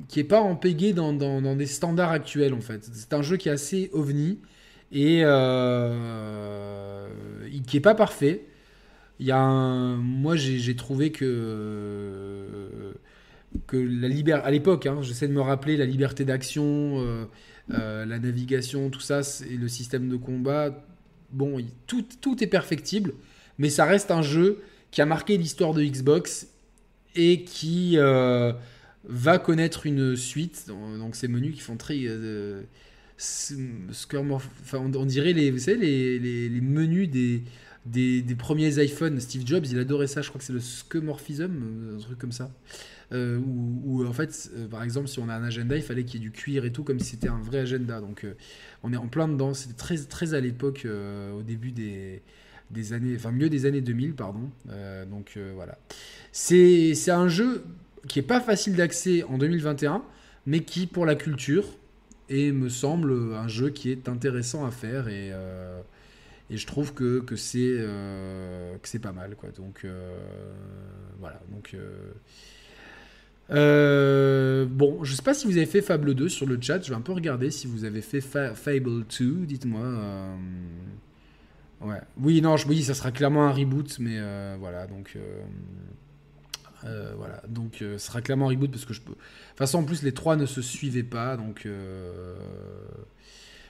qui est pas empégué dans, des standards actuels en fait. C'est un jeu qui est assez ovni et euh, qui est pas parfait. Il y a moi j'ai trouvé que que la liberté à l'époque, hein, j'essaie de me rappeler la liberté d'action, euh, la navigation, tout ça, et le système de combat. Bon, tout, tout est perfectible mais ça reste un jeu qui a marqué l'histoire de Xbox et qui euh, va connaître une suite. Donc ces menus qui font très... Euh, enfin, on, dirait les, vous savez, les, les, menus des, des, premiers iPhones. Steve Jobs, il adorait ça. Je crois que c'est le skeuomorphism, un truc comme ça. Euh, où, en fait, par exemple, si on a un agenda, il fallait qu'il y ait du cuir et tout, comme si c'était un vrai agenda. Donc, on est en plein dedans. C'était très, très à l'époque, au début des, des années, enfin mieux des années 2000, pardon. Euh, donc euh, voilà. C'est un jeu qui est pas facile d'accès en 2021, mais qui pour la culture et me semble un jeu qui est intéressant à faire et, euh, et je trouve que, que c'est c'est pas mal quoi. Donc voilà. Donc Euh, bon, je sais pas si vous avez fait Fable 2 sur le chat. Je vais un peu regarder si vous avez fait Fable 2. Dites-moi. Euh, ouais. Oui, non, je ça sera clairement un reboot, mais euh, voilà. Donc, voilà. Donc, ce sera clairement un reboot parce que je peux. De toute façon, en plus, les trois ne se suivaient pas, donc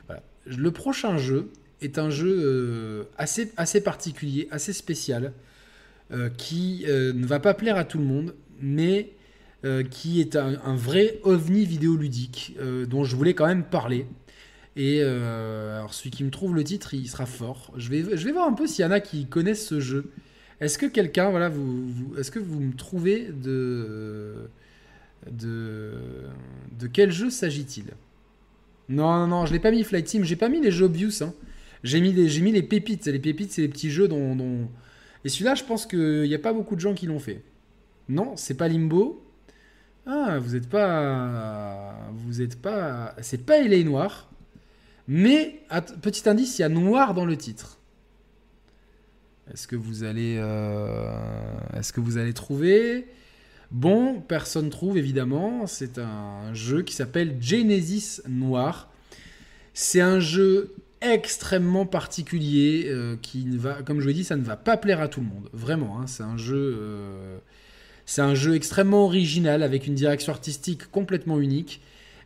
voilà. Le prochain jeu est un jeu assez, assez particulier, assez spécial, qui ne va pas plaire à tout le monde, mais euh, qui est un, vrai ovni vidéoludique euh, dont je voulais quand même parler. Et euh, alors celui qui me trouve le titre, il sera fort. Je vais, je vais voir un peu s'il y en a qui connaissent ce jeu. Est-ce que quelqu'un, voilà, vous, est-ce que vous me trouvez de, de, de quel jeu s'agit-il? Non, non, non, je l'ai pas mis Flight Team, j'ai pas mis les jeux obvious. Hein. J'ai mis, mis les pépites. Les pépites, c'est les petits jeux dont. Et celui-là, je pense qu'il n'y a pas beaucoup de gens qui l'ont fait. Non, c'est pas Limbo. Ah, vous n'êtes pas. Vous n'êtes pas. C'est pas est Noir. Mais, petit indice, il y a noir dans le titre. Est-ce que vous allez. Euh, est-ce que vous allez trouver? Bon, personne trouve évidemment. C'est un jeu qui s'appelle Genesis Noir. C'est un jeu extrêmement particulier euh, qui va, comme je vous l'ai dit, ça ne va pas plaire à tout le monde. Vraiment, hein. c'est un jeu. Euh, c'est un jeu extrêmement original avec une direction artistique complètement unique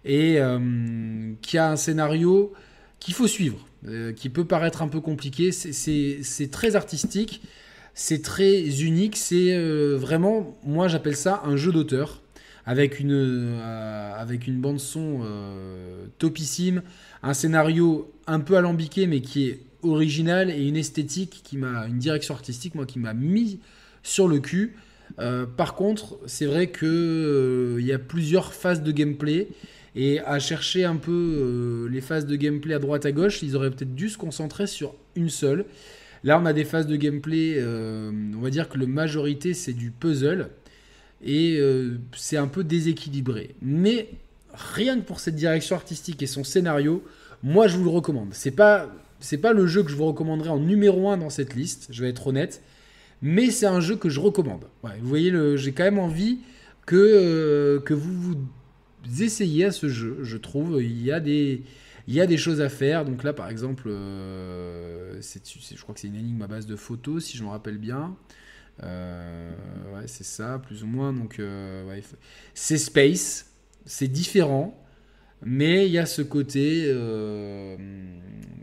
et euh, qui a un scénario qu'il faut suivre, qui peut paraître un peu compliqué. C'est très artistique, c'est très unique, c'est vraiment, moi j'appelle ça un jeu d'auteur avec une, avec une bande son topissime, un scénario un peu alambiqué mais qui est original et une esthétique qui m'a, une direction artistique moi qui m'a mis sur le cul. Euh, par contre, c'est vrai qu'il euh, y a plusieurs phases de gameplay. Et à chercher un peu euh, les phases de gameplay à droite à gauche, ils auraient peut-être dû se concentrer sur une seule. Là, on a des phases de gameplay, on va dire que la majorité, c'est du puzzle. Et c'est un peu déséquilibré. Mais rien que pour cette direction artistique et son scénario, moi, je vous le recommande. C'est pas, c'est pas le jeu que je vous recommanderais en numéro 1 dans cette liste, je vais être honnête mais c'est un jeu que je recommande. vous voyez, j'ai quand même envie que, euh, que vous vous essayiez à ce jeu. Je trouve il y a des il y a des choses à faire. Donc là, par exemple, euh, je crois que c'est une énigme à base de photos, si je me rappelle bien. Euh, ouais, c'est ça, plus ou moins. Donc, c'est space, c'est différent, mais il y a ce côté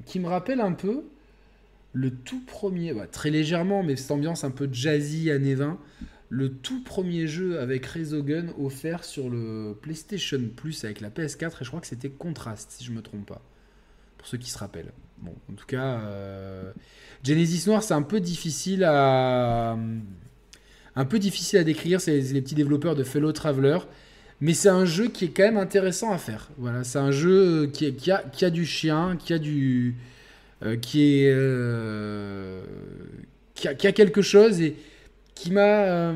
qui me rappelle un peu le tout premier, bah, très légèrement, mais cette ambiance un peu jazzy années 20, le tout premier jeu avec Resogun offert sur le PlayStation Plus avec la PS4, et je crois que c'était Contrast, si je me trompe pas. Pour ceux qui se rappellent. Bon, en tout cas, euh, Genesis Noir, c'est un peu difficile à. Un peu difficile à décrire, c'est les petits développeurs de Fellow Traveler. Mais c'est un jeu qui est quand même intéressant à faire. Voilà, c'est un jeu qui, a, qui a du chien, qui a du, euh, qui est euh, qui a, quelque chose et qui m'a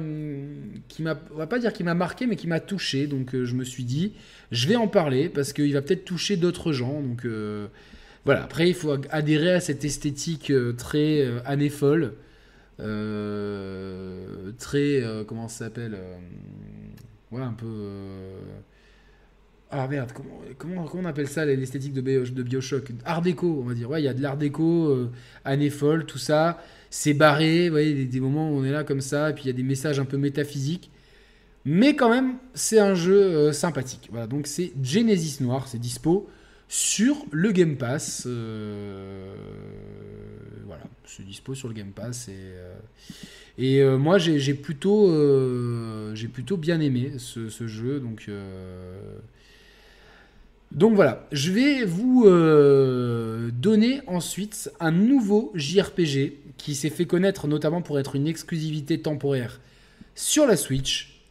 qui m'a on va pas dire qui m'a marqué mais qui m'a touché donc je me suis dit je vais en parler parce qu'il va peut-être toucher d'autres gens donc voilà après il faut adhérer à cette esthétique très année folle très comment ça s'appelle ouais un peu ah merde, comment, comment, on appelle ça l'esthétique de, de Bioshock? Art déco, on va dire. Ouais, il y a de l'art déco, euh, année folle, tout ça. C'est barré, vous voyez, des, moments où on est là comme ça, et puis il y a des messages un peu métaphysiques. Mais quand même, c'est un jeu euh, sympathique. Voilà, donc c'est Genesis Noir, c'est dispo sur le Game Pass. Euh, voilà, c'est dispo sur le Game Pass. Et, et moi, j'ai plutôt, bien aimé ce, jeu. Donc donc voilà, je vais vous euh, donner ensuite un nouveau JRPG qui s'est fait connaître notamment pour être une exclusivité temporaire sur la Switch.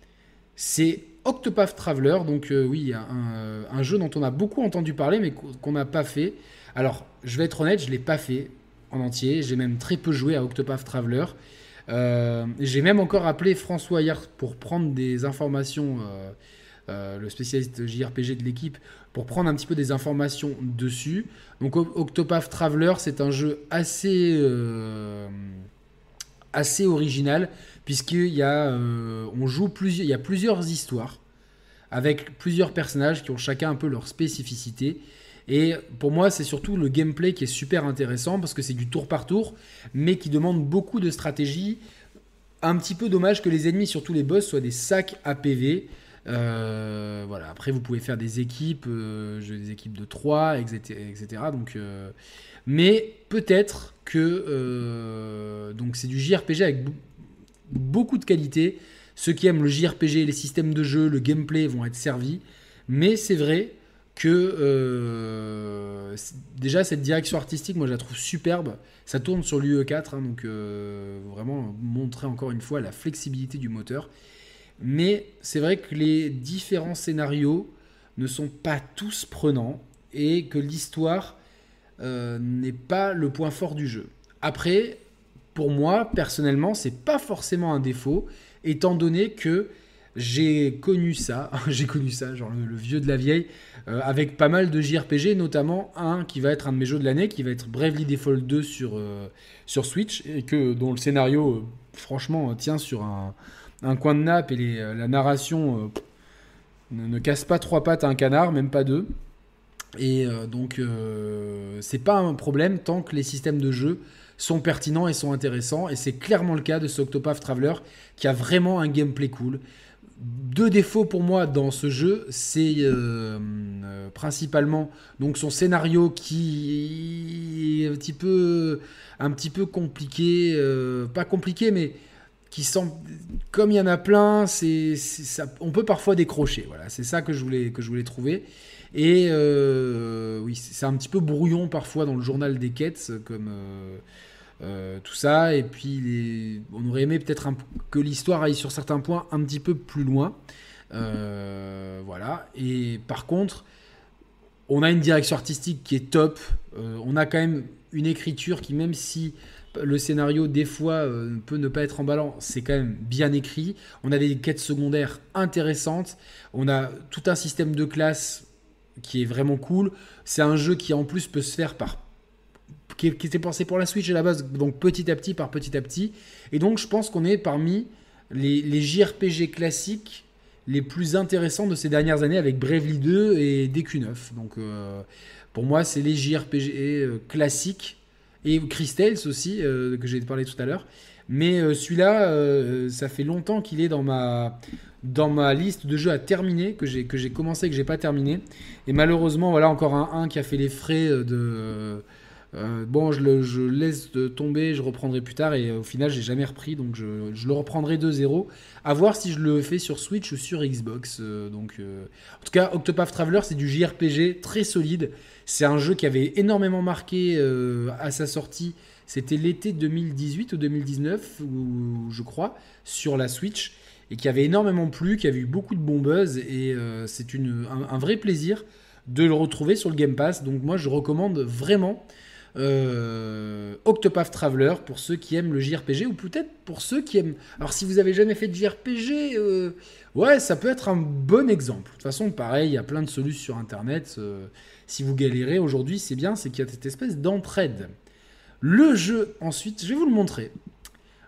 C'est Octopath Traveler, donc euh, oui, un, un, jeu dont on a beaucoup entendu parler mais qu'on n'a pas fait. Alors, je vais être honnête, je ne l'ai pas fait en entier, j'ai même très peu joué à Octopath Traveler. Euh, j'ai même encore appelé François hier pour prendre des informations, le spécialiste JRPG de l'équipe, pour prendre un petit peu des informations dessus. Donc Octopath Traveler, c'est un jeu euh, assez original puisqu'il y a, euh, on joue plusieurs, il y a plusieurs histoires. avec plusieurs personnages qui ont chacun un peu leur spécificité. Et pour moi, c'est surtout le gameplay qui est super intéressant parce que c'est du tour par tour, mais qui demande beaucoup de stratégie. Un petit peu dommage que les ennemis, surtout les boss, soient des sacs APV. Euh, voilà. Après, vous pouvez faire des équipes, euh, des équipes de 3, etc. donc, mais peut-être que donc c'est du JRPG avec beaucoup de qualité. Ceux qui aiment le JRPG, les systèmes de jeu, le gameplay vont être servis. Mais c'est vrai que déjà cette direction artistique, moi je la trouve superbe. Ça tourne sur l'UE4, hein, donc vraiment montrer encore une fois la flexibilité du moteur. Mais c'est vrai que les différents scénarios ne sont pas tous prenants et que l'histoire euh, n'est pas le point fort du jeu. Après, pour moi, personnellement, c'est pas forcément un défaut, étant donné que j'ai connu ça, j'ai connu ça, genre le, vieux de la vieille, euh, avec pas mal de JRPG, notamment un qui va être un de mes jeux de l'année, qui va être Bravely Default 2 sur, euh, sur Switch, et que, dont le scénario, franchement, tient sur un, coin de nappe et euh, la narration euh, ne, casse pas trois pattes à un canard, même pas deux. Et euh, donc, c'est pas un problème tant que les systèmes de jeu sont pertinents et sont intéressants. Et c'est clairement le cas de ce Octopath Traveler qui a vraiment un gameplay cool. Deux défauts pour moi dans ce jeu, c'est principalement donc son scénario qui est un petit peu, un petit peu compliqué, pas compliqué, mais qui sent, comme il y en a plein, ça, on peut parfois décrocher. Voilà, c'est ça que je voulais, que je voulais trouver. Et euh, oui, c'est un petit peu brouillon parfois dans le journal des quêtes, comme euh, euh, tout ça. Et puis, on aurait aimé peut-être que l'histoire aille sur certains points un petit peu plus loin. voilà. Et par contre, on a une direction artistique qui est top. on a quand même une écriture qui, même si le scénario, des fois, euh, peut ne pas être emballant. C'est quand même bien écrit. On a des quêtes secondaires intéressantes. On a tout un système de classe qui est vraiment cool. C'est un jeu qui, en plus, peut se faire par qui, était pensé pour la Switch à la base, donc petit à petit, par petit à petit. Et donc, je pense qu'on est parmi les, JRPG classiques les plus intéressants de ces dernières années avec Bravely 2 et DQ9. Donc, euh, pour moi, c'est les JRPG euh, classiques et Crystals aussi, euh, que j'ai parlé tout à l'heure. Mais euh, celui-là, euh, ça fait longtemps qu'il est dans ma, dans ma liste de jeux à terminer, que j'ai, commencé et que j'ai pas terminé. Et malheureusement, voilà encore un 1 qui a fait les frais de. bon, je le je laisse tomber, je reprendrai plus tard et au final, j'ai jamais repris, donc je, je le reprendrai de 0. À voir si je le fais sur Switch ou sur Xbox. donc, en tout cas, Octopath Traveler, c'est du JRPG très solide. C'est un jeu qui avait énormément marqué euh, à sa sortie. C'était l'été 2018 ou 2019, je crois, sur la Switch, et qui avait énormément plu, qui avait eu beaucoup de bons buzz, et euh, c'est un, vrai plaisir de le retrouver sur le Game Pass. Donc moi, je recommande vraiment euh, Octopath Traveler pour ceux qui aiment le JRPG, ou peut-être pour ceux qui aiment... Alors si vous avez jamais fait de JRPG, ouais, ça peut être un bon exemple. De toute façon, pareil, il y a plein de solutions sur Internet si vous galérez aujourd'hui, c'est bien, c'est qu'il y a cette espèce d'entraide. Le jeu, ensuite, je vais vous le montrer.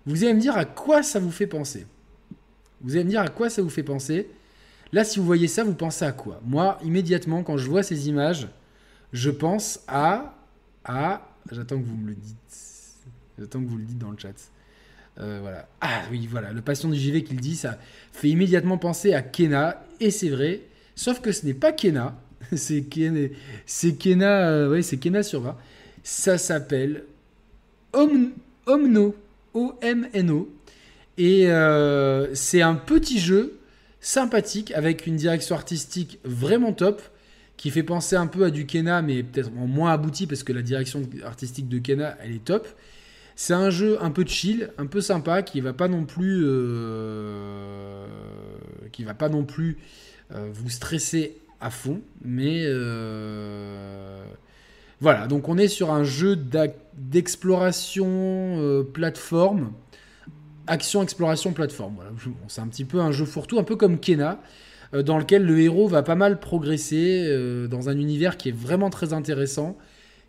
Vous allez me dire à quoi ça vous fait penser. Vous allez me dire à quoi ça vous fait penser. Là, si vous voyez ça, vous pensez à quoi? Moi, immédiatement, quand je vois ces images, je pense à... à J'attends que vous me le dites. J'attends que vous le dites dans le chat. Euh, voilà. Ah oui, voilà. Le patient du JV qui le dit, ça fait immédiatement penser à Kena. Et c'est vrai. Sauf que ce n'est pas Kena. c'est Kena, c'est Kena, euh, c'est Kena Surva. Ça s'appelle Omno, O-M-N-O. Et euh, c'est un petit jeu sympathique avec une direction artistique vraiment top qui fait penser un peu à du Kena mais peut-être moins abouti parce que la direction artistique de Kena elle est top. C'est un jeu un peu chill, un peu sympa qui va pas non plus euh, qui va pas non plus vous stresser à fond. Mais euh, voilà, donc on est sur un jeu d'exploration euh, plateforme. Action, exploration, plateforme. Voilà. c'est un petit peu un jeu fourre-tout, un peu comme Kena, euh, dans lequel le héros va pas mal progresser dans un univers qui est vraiment très intéressant,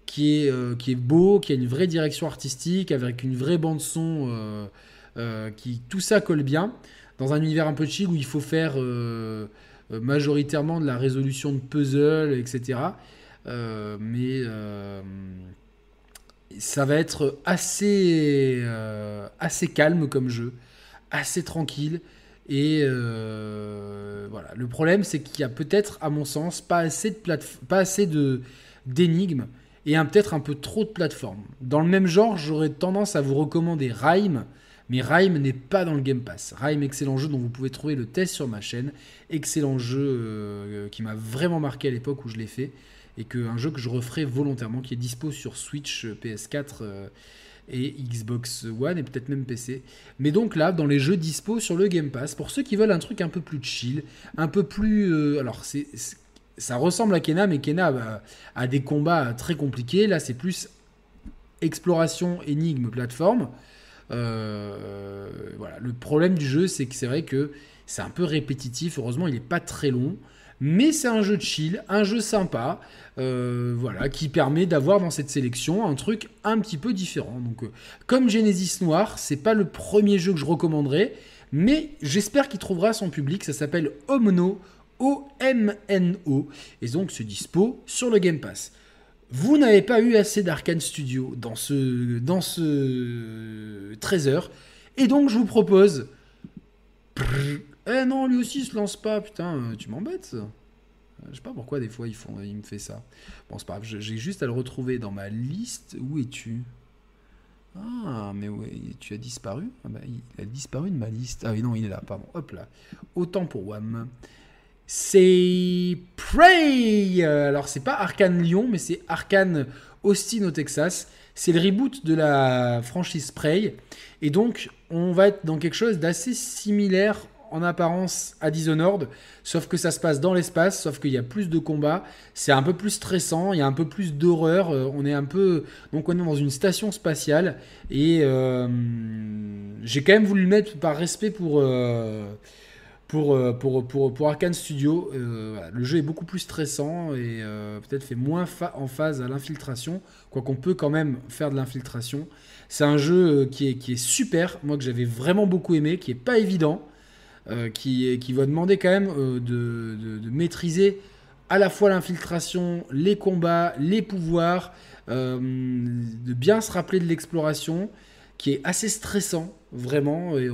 qui est, beau, qui a une vraie direction artistique, avec une vraie bande-son, qui tout ça colle bien, dans un univers un peu chill où il faut faire majoritairement de la résolution de puzzles, etc. mais ça va être assez, assez calme comme jeu, assez tranquille. Et voilà. Le problème, c'est qu'il y a peut-être, à mon sens, pas assez de pas assez de d'énigmes et peut-être un peu trop de plateformes. Dans le même genre, j'aurais tendance à vous recommander Rhyme, mais Rhyme n'est pas dans le Game Pass. Rhyme, excellent jeu dont vous pouvez trouver le test sur ma chaîne. Excellent jeu euh, qui m'a vraiment marqué à l'époque où je l'ai fait. Et que, un jeu que je referai volontairement, qui est dispo sur Switch, euh, PS4 euh, et Xbox One et peut-être même PC. Mais donc là, dans les jeux dispo sur le Game Pass, pour ceux qui veulent un truc un peu plus chill, un peu plus... alors, c'est ça ressemble à Kena, mais Kena a, des combats très compliqués. Là, c'est plus exploration, énigme, plateforme. Euh, voilà. Le problème du jeu, c'est que c'est vrai que c'est un peu répétitif. Heureusement, il n'est pas très long. Mais c'est un jeu de chill, un jeu sympa, euh, voilà, qui permet d'avoir dans cette sélection un truc un petit peu différent. Donc, euh, comme Genesis Noir, c'est pas le premier jeu que je recommanderais, mais j'espère qu'il trouvera son public. Ça s'appelle Omno O-M-N-O. Et donc, c'est dispo sur le Game Pass. Vous n'avez pas eu assez d'Arkane Studio dans ce, dans ce 13 heures. Et donc, je vous propose. Eh non, lui aussi se lance pas, putain, tu m'embêtes. Je sais pas pourquoi des fois il, font, il me fait ça. Bon, c'est pas grave, j'ai juste à le retrouver dans ma liste. Où es-tu? Ah, mais tu as disparu? Ah bah, Il a disparu de ma liste. Ah oui, non, il est là, pardon. Hop là. Autant pour WAM c'est Prey. Alors c'est pas Arkane Lyon, mais c'est Arkane Austin au Texas. C'est le reboot de la franchise Prey. Et donc on va être dans quelque chose d'assez similaire en apparence à Dishonored, sauf que ça se passe dans l'espace, sauf qu'il y a plus de combats, c'est un peu plus stressant, il y a un peu plus d'horreur, euh, on est un peu donc on est dans une station spatiale et euh, j'ai quand même voulu le mettre par respect pour euh, pour, pour, pour, pour Arkane Studio. Le jeu est beaucoup plus stressant et peut-être fait moins en phase à l'infiltration, quoiqu'on peut quand même faire de l'infiltration. C'est un jeu qui est, qui est super, moi que j'avais vraiment beaucoup aimé, qui est pas évident, qui, qui va demander quand même de, de, maîtriser à la fois l'infiltration, les combats, les pouvoirs, de bien se rappeler de l'exploration, qui est assez stressant vraiment. Et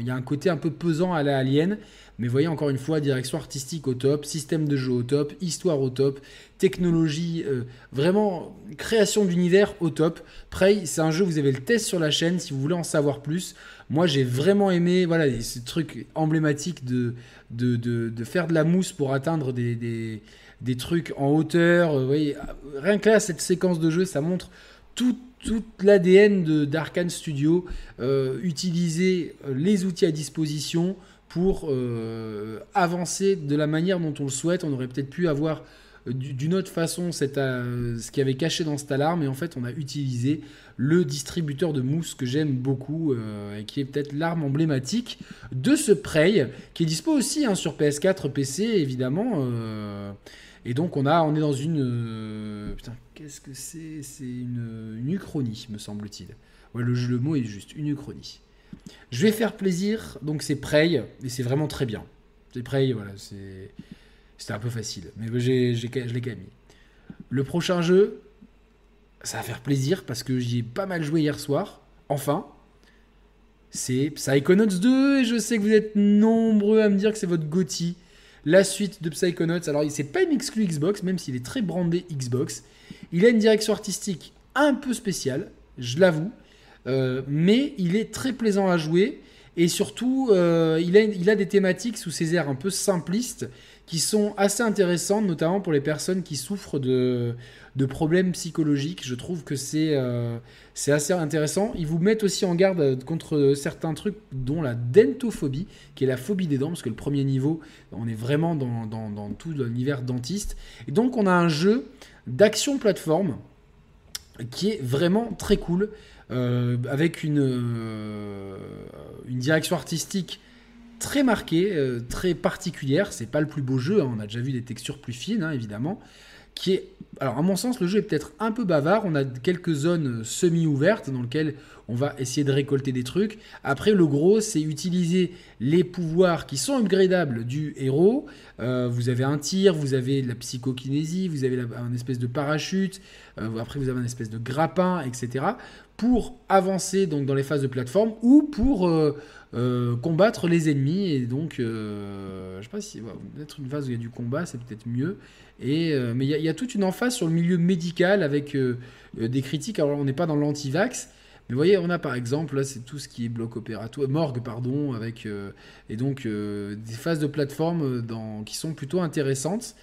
il y a un côté un peu pesant à la Alien. Mais voyez encore une fois, direction artistique au top, système de jeu au top, histoire au top, technologie, euh, vraiment création d'univers au top. Prey, c'est un jeu, vous avez le test sur la chaîne si vous voulez en savoir plus. Moi, j'ai vraiment aimé voilà, ce truc emblématique de, de, de, faire de la mousse pour atteindre des, des, des trucs en hauteur. Vous voyez, rien que là, cette séquence de jeu, ça montre tout l'ADN d'Arkane Studio, euh, utiliser euh, les outils à disposition pour euh, avancer de la manière dont on le souhaite. On aurait peut-être pu avoir d'une autre façon cette, ce qui avait caché dans cette alarme, et en fait on a utilisé le distributeur de mousse que j'aime beaucoup et qui est peut-être l'arme emblématique de ce Prey, qui est dispo aussi hein, sur PS4, PC évidemment. Et donc on, a, on est dans une... Euh, putain, qu'est-ce que c'est? C'est une, une, uchronie, me semble-t-il. Ouais, le, le mot est juste, une uchronie. Je vais faire plaisir, donc c'est Prey, et c'est vraiment très bien. C'est Prey, voilà, c'est... C'était un peu facile, mais j'ai, j'ai, je l'ai quand même mis. Le prochain jeu, ça va faire plaisir parce que j'y ai pas mal joué hier soir. Enfin, c'est Psychonauts 2 et je sais que vous êtes nombreux à me dire que c'est votre Gotti la suite de Psychonauts. Alors, c'est pas une exclu Xbox, même s'il est très brandé Xbox. Il a une direction artistique un peu spéciale, je l'avoue, euh, mais il est très plaisant à jouer. Et surtout, euh, il, a, il, a, des thématiques sous ses airs un peu simplistes qui sont assez intéressantes, notamment pour les personnes qui souffrent de, de problèmes psychologiques. Je trouve que c'est euh, assez intéressant. Ils vous mettent aussi en garde contre certains trucs, dont la dentophobie, qui est la phobie des dents, parce que le premier niveau, on est vraiment dans, dans, dans tout l'univers dentiste. Et donc on a un jeu d'action plateforme qui est vraiment très cool, euh, avec une, euh, une direction artistique très marquée, très particulière. C'est pas le plus beau jeu, hein. on a déjà vu des textures plus fines, hein, évidemment qui est alors, à mon sens, le jeu est peut-être un peu bavard. On a quelques zones semi-ouvertes dans lesquelles on va essayer de récolter des trucs. Après, le gros, c'est utiliser les pouvoirs qui sont upgradables du héros. Euh, vous avez un tir, vous avez la psychokinésie, vous avez un espèce de parachute, euh, après vous avez un espèce de grappin, etc. pour avancer donc dans les phases de plateforme ou pour euh, combattre les ennemis. Et donc, je sais pas si peut-être une phase où il y a du combat, c'est peut-être mieux. Et, mais il y, a toute une emphase sur le milieu médical avec des critiques. Alors, on n'est pas dans l'anti-vax. Mais vous voyez, on a par exemple, là, c'est tout ce qui est bloc opératoire, morgue, pardon, avec, euh, et donc euh, des phases de plateforme euh, dans, qui sont plutôt intéressantes,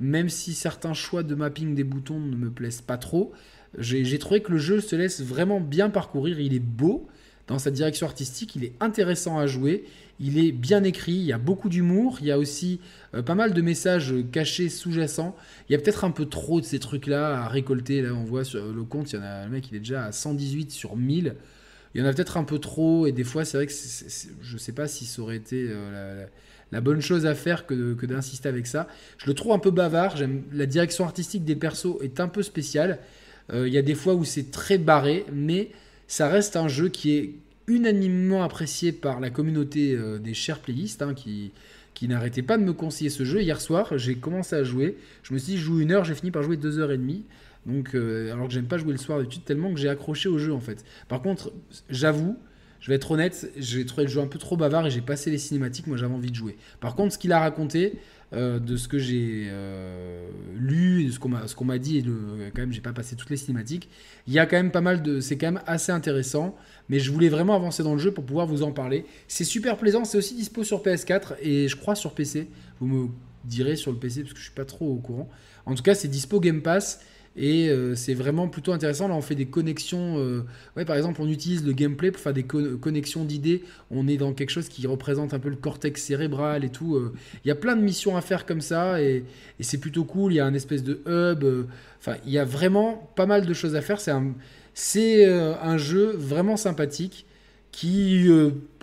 même si certains choix de mapping des boutons ne me plaisent pas trop. J'ai trouvé que le jeu se laisse vraiment bien parcourir, il est beau dans sa direction artistique, il est intéressant à jouer, il est bien écrit, il y a beaucoup d'humour, il y a aussi euh, pas mal de messages cachés, sous-jacents. Il y a peut-être un peu trop de ces trucs-là à récolter. Là, on voit sur le compte, il y en a, le mec, il est déjà à 118 sur 1000. Il y en a peut-être un peu trop, et des fois, c'est vrai que je ne sais pas si ça aurait été euh, la, bonne chose à faire que, que d'insister avec ça. Je le trouve un peu bavard. La direction artistique des persos est un peu spéciale. Euh, il y a des fois où c'est très barré, mais ça reste un jeu qui est unanimement apprécié par la communauté euh, des chers playistes hein, qui, qui n'arrêtait pas de me conseiller ce jeu. Hier soir, j'ai commencé à jouer. Je me suis dit, je joue une heure, j'ai fini par jouer deux heures et demie. Donc, euh, alors que j'aime pas jouer le soir d'études tellement que j'ai accroché au jeu en fait. Par contre, j'avoue, je vais être honnête, j'ai trouvé le jeu un peu trop bavard et j'ai passé les cinématiques. Moi, j'avais envie de jouer. Par contre, ce qu'il a raconté, euh, de ce que j'ai euh, lu, de ce qu'on m'a, ce qu'on m'a dit, et de, quand même, j'ai pas passé toutes les cinématiques. Il y a quand même pas mal de, c'est quand même assez intéressant. Mais je voulais vraiment avancer dans le jeu pour pouvoir vous en parler. C'est super plaisant. C'est aussi dispo sur PS4 et je crois sur PC. Vous me direz sur le PC parce que je suis pas trop au courant. En tout cas, c'est dispo Game Pass. Et euh, c'est vraiment plutôt intéressant. Là, on fait des connexions. Euh, ouais, par exemple, on utilise le gameplay pour faire des connexions d'idées. On est dans quelque chose qui représente un peu le cortex cérébral et tout. Euh. Il y a plein de missions à faire comme ça et, c'est plutôt cool. Il y a un espèce de hub. Enfin, il y a vraiment pas mal de choses à faire. C'est un, un jeu vraiment sympathique qui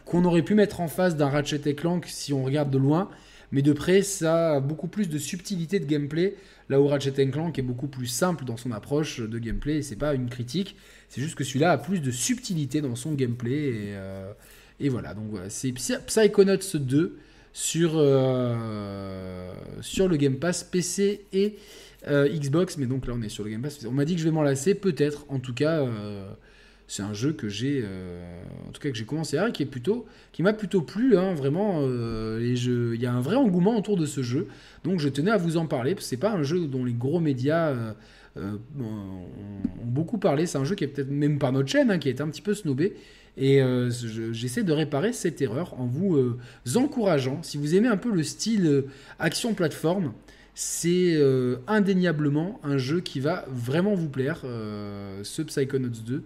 qu'on aurait pu mettre en face d'un Ratchet Clank si on regarde de loin. Mais de près, ça a beaucoup plus de subtilité de gameplay. Là où Ratchet Clank est beaucoup plus simple dans son approche de gameplay, et c'est pas une critique, c'est juste que celui-là a plus de subtilité dans son gameplay, et, euh, voilà, donc c'est Psychonauts 2 sur, euh, sur le Game Pass PC et euh, Xbox, mais donc là on est sur le Game Pass, on m'a dit que je vais m'en lasser, peut-être, en tout cas c'est un jeu que j'ai euh, en tout cas que j'ai commencé à qui est plutôt qui m'a plutôt plu hein, vraiment euh, il y a un vrai engouement autour de ce jeu. Donc je tenais à vous en parler. C'est pas un jeu dont les gros médias euh, ont, beaucoup parlé. C'est un jeu qui est peut-être même par notre chaîne hein, qui est un petit peu snobé. Et j'essaie de réparer cette erreur en vous encourageant. Si vous aimez un peu le style action plateforme c'est indéniablement un jeu qui va vraiment vous plaire, ce Psychonauts 2.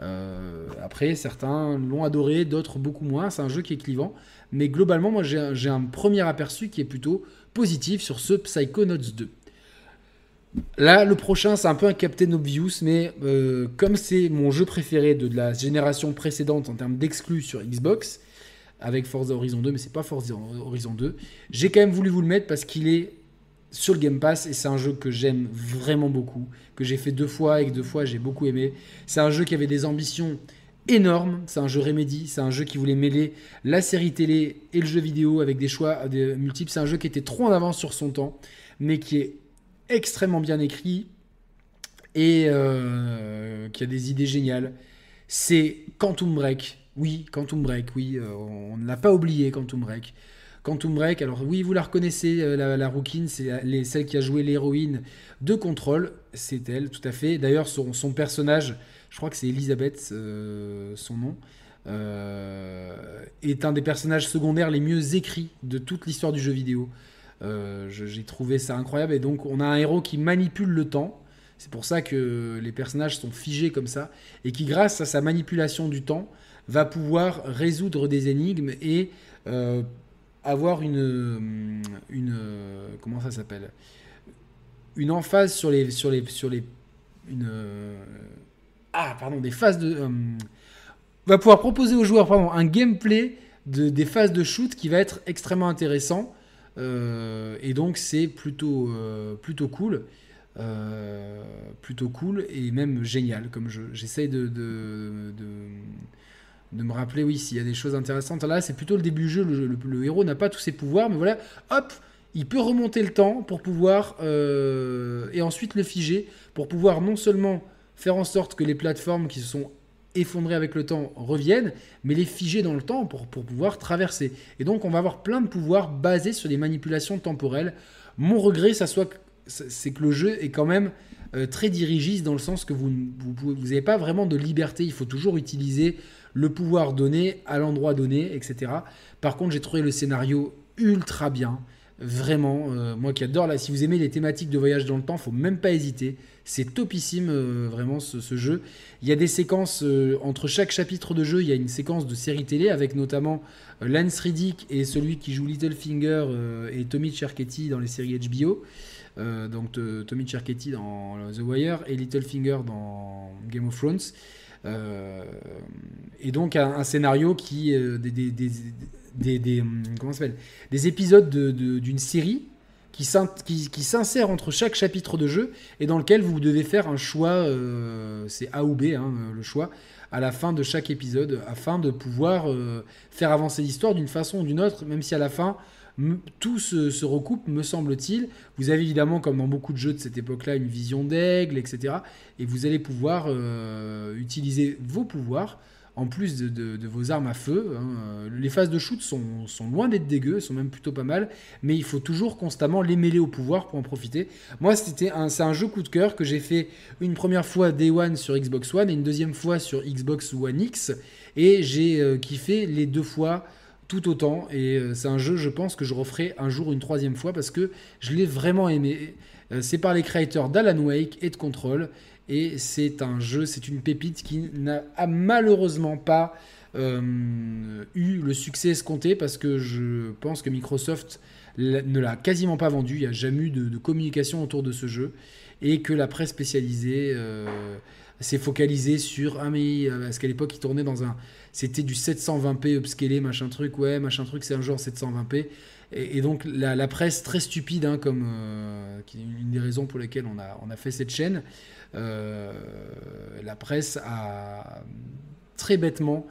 Euh, après, certains l'ont adoré, d'autres beaucoup moins. C'est un jeu qui est clivant. Mais globalement, moi, j'ai un, premier aperçu qui est plutôt positif sur ce Psychonauts 2. Là, le prochain, c'est un peu un Captain Obvious, mais euh, comme c'est mon jeu préféré de, la génération précédente en termes d'exclus sur Xbox, avec Forza Horizon 2, mais c'est pas Forza Horizon 2, j'ai quand même voulu vous le mettre parce qu'il est sur le Game Pass et c'est un jeu que j'aime vraiment beaucoup, que j'ai fait deux fois et que deux fois j'ai beaucoup aimé. C'est un jeu qui avait des ambitions énormes, c'est un jeu Remedy, c'est un jeu qui voulait mêler la série télé et le jeu vidéo avec des choix multiples. C'est un jeu qui était trop en avance sur son temps, mais qui est extrêmement bien écrit et euh, qui a des idées géniales. C'est Quantum Break. Oui, Quantum Break, oui, euh, on ne l'a pas oublié, Quantum Break. Quantum Break, alors oui, vous la reconnaissez, euh, la, la c'est celle qui a joué l'héroïne de Control, c'est elle, tout à fait. D'ailleurs, son, personnage, je crois que c'est Elisabeth, euh, son nom, euh, est un des personnages secondaires les mieux écrits de toute l'histoire du jeu vidéo. J'ai trouvé ça incroyable, et donc on a un héros qui manipule le temps. C'est pour ça que les personnages sont figés comme ça, et qui, grâce à sa manipulation du temps, va pouvoir résoudre des énigmes et avoir une, une comment ça s'appelle? Une emphase sur les sur les sur les une ah pardon des phases de euh, va pouvoir proposer aux joueurs pardon un gameplay de, des phases de shoot qui va être extrêmement intéressant euh, et donc c'est plutôt euh, plutôt cool plutôt cool et même génial comme jeu. J'essaye de, de, me rappeler, oui, s'il y a des choses intéressantes. Là, c'est plutôt le début du jeu. Le, héros n'a pas tous ses pouvoirs, mais voilà, hop, il peut remonter le temps pour pouvoir et ensuite le figer pour pouvoir non seulement faire en sorte que les plateformes qui se sont effondrées avec le temps reviennent, mais les figer dans le temps pour, pouvoir traverser. Et donc on va avoir plein de pouvoirs basés sur des manipulations temporelles. Mon regret, ça soit, c'est que le jeu est quand même euh, très dirigiste dans le sens que vous n'avez pas vraiment de liberté. Il faut toujours utiliser le pouvoir donné à l'endroit donné, etc. Par contre, j'ai trouvé le scénario ultra bien. Vraiment, euh, moi qui adore là, si vous aimez les thématiques de voyage dans le temps, faut même pas hésiter. C'est topissime, euh, vraiment, ce, jeu. Il y a des séquences, euh, entre chaque chapitre de jeu, il y a une séquence de série télé avec notamment Lance Riddick et celui qui joue Littlefinger et Tommy Cherketti dans les séries HBO. donc Tommy Cherketti dans The Wire et Littlefinger dans Game of Thrones. Et donc un, scénario qui... des des, des, hum, comment des épisodes d'une série qui s'insère entre chaque chapitre de jeu et dans lequel vous devez faire un choix, euh, c'est A ou B, hein, le choix, à la fin de chaque épisode, afin de pouvoir euh, faire avancer l'histoire d'une façon ou d'une autre, même si à la fin, tout se, recoupe, me semble-t-il. Vous avez évidemment, comme dans beaucoup de jeux de cette époque-là, une vision d'aigle, etc. Et vous allez pouvoir euh, utiliser vos pouvoirs en plus de, vos armes à feu. Hein, les phases de shoot sont, loin d'être dégueu, sont même plutôt pas mal, mais il faut toujours constamment les mêler au pouvoir pour en profiter. Moi, c'était un, c'est un jeu coup de cœur que j'ai fait une première fois Day One sur Xbox One et une deuxième fois sur Xbox One X, et j'ai euh, kiffé les deux fois tout autant. Et euh, c'est un jeu, je pense, que je referai un jour une troisième fois parce que je l'ai vraiment aimé. Euh, c'est par les créateurs d'Alan Wake et de Control. Et c'est un jeu, c'est une pépite qui n'a malheureusement pas euh, eu le succès escompté parce que je pense que Microsoft ne l'a quasiment pas vendu. Il n'y a jamais eu de, communication autour de ce jeu et que la presse spécialisée s'est focalisée sur ah mais euh, parce qu'à l'époque il tournait dans un c'était du 720p upscalé machin truc ouais machin truc c'est un genre 720p et, donc la, presse très stupide hein, comme qui est une des raisons pour lesquelles on a on a fait cette chaîne euh, la presse a très bêtement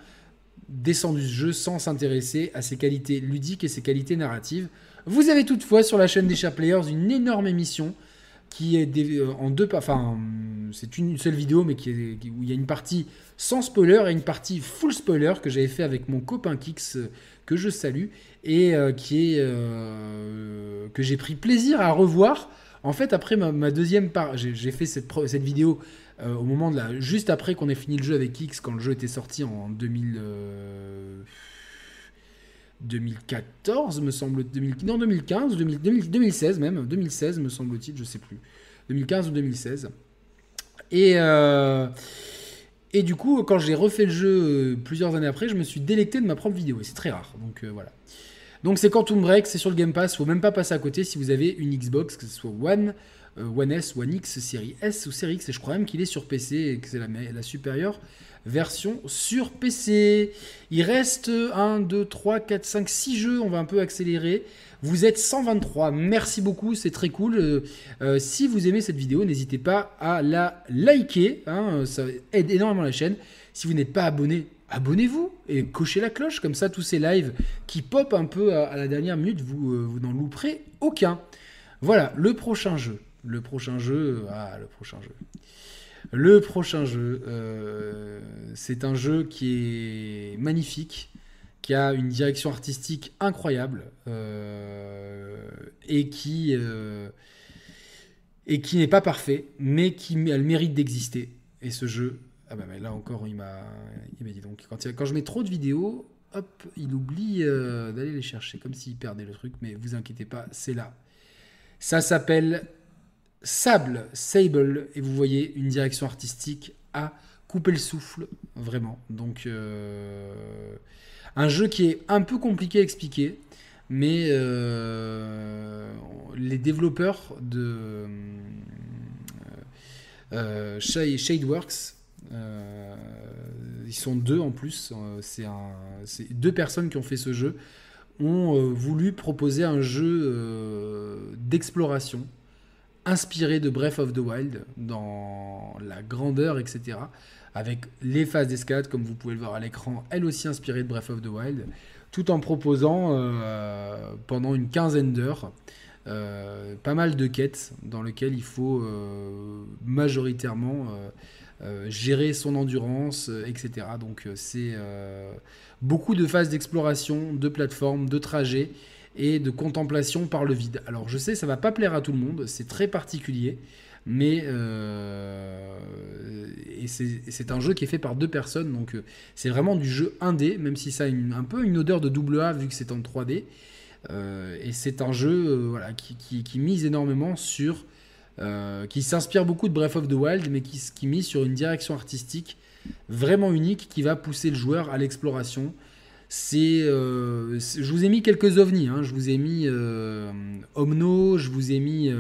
descendu ce jeu sans s'intéresser à ses qualités ludiques et ses qualités narratives. Vous avez toutefois sur la chaîne des Chers Players une énorme émission qui est euh, en deux enfin c'est une seule vidéo mais qui où il y a une partie sans spoiler et une partie full spoiler que j'avais fait avec mon copain Kix euh, que je salue et qui est que j'ai pris plaisir à revoir en fait, après ma, deuxième part, j'ai fait cette, vidéo euh, au moment de la. Juste après qu'on ait fini le jeu avec X, quand le jeu était sorti en 2000. 2014, euh, me semble. 2000, non, 2015, 2016 même. 2016, me semble-t-il, je sais plus. 2015 ou 2016. Et. Euh, et du coup, quand j'ai refait le jeu plusieurs années après, je me suis délecté de ma propre vidéo. Et c'est très rare. Donc voilà. Donc c'est Quantum Break, c'est sur le Game Pass, faut même pas passer à côté si vous avez une Xbox, que ce soit One, euh, One S, One X, série S ou série X, et je crois même qu'il est sur PC et que c'est la, la, supérieure version sur PC. Il reste 1, 2, 3, 4, 5, 6 jeux, on va un peu accélérer. Vous êtes 123, merci beaucoup, c'est très cool. Euh, euh, si vous aimez cette vidéo, n'hésitez pas à la liker, hein, ça aide énormément la chaîne. Si vous n'êtes pas abonné, abonnez-vous et cochez la cloche, comme ça tous ces lives qui pop un peu à, la dernière minute, vous, euh, vous n'en louperez aucun. Voilà, le prochain jeu. Le prochain jeu, ah, le prochain jeu. Le prochain jeu, c'est un jeu qui est magnifique, qui a une direction artistique incroyable euh, et qui et qui n'est pas parfait, mais qui a le mérite d'exister. Et ce jeu, ah bah, là encore, il m'a dit donc quand, quand, je mets trop de vidéos, hop, il oublie euh, d'aller les chercher, comme s'il perdait le truc, mais vous inquiétez pas, c'est là. Ça s'appelle Sable, Sable, et vous voyez une direction artistique à couper le souffle, vraiment. Donc, euh, un jeu qui est un peu compliqué à expliquer, mais euh, les développeurs de Shadeworks euh, ils sont deux en plus. Euh, c'est deux personnes qui ont fait ce jeu ont euh, voulu proposer un jeu d'exploration inspiré de Breath of the Wild dans la grandeur, etc. Avec les phases d'escalade, comme vous pouvez le voir à l'écran, elle aussi inspirée de Breath of the Wild, tout en proposant euh, pendant une quinzaine d'heures euh, pas mal de quêtes dans lesquelles il faut euh, majoritairement gérer son endurance, etc. Donc c'est beaucoup de phases d'exploration, de plateformes, de trajets et de contemplation par le vide. Alors je sais, ça va pas plaire à tout le monde, c'est très particulier, mais euh, c'est un jeu qui est fait par deux personnes, donc euh, c'est vraiment du jeu 1D, même si ça a un peu une odeur de double A vu que c'est en 3D. Euh, et c'est un jeu qui, mise énormément sur... qui s'inspire beaucoup de Breath of the Wild, mais qui, mise sur une direction artistique vraiment unique qui va pousser le joueur à l'exploration, c'est, je vous ai mis quelques ovnis. Hein. Je vous ai mis Omno, je vous ai mis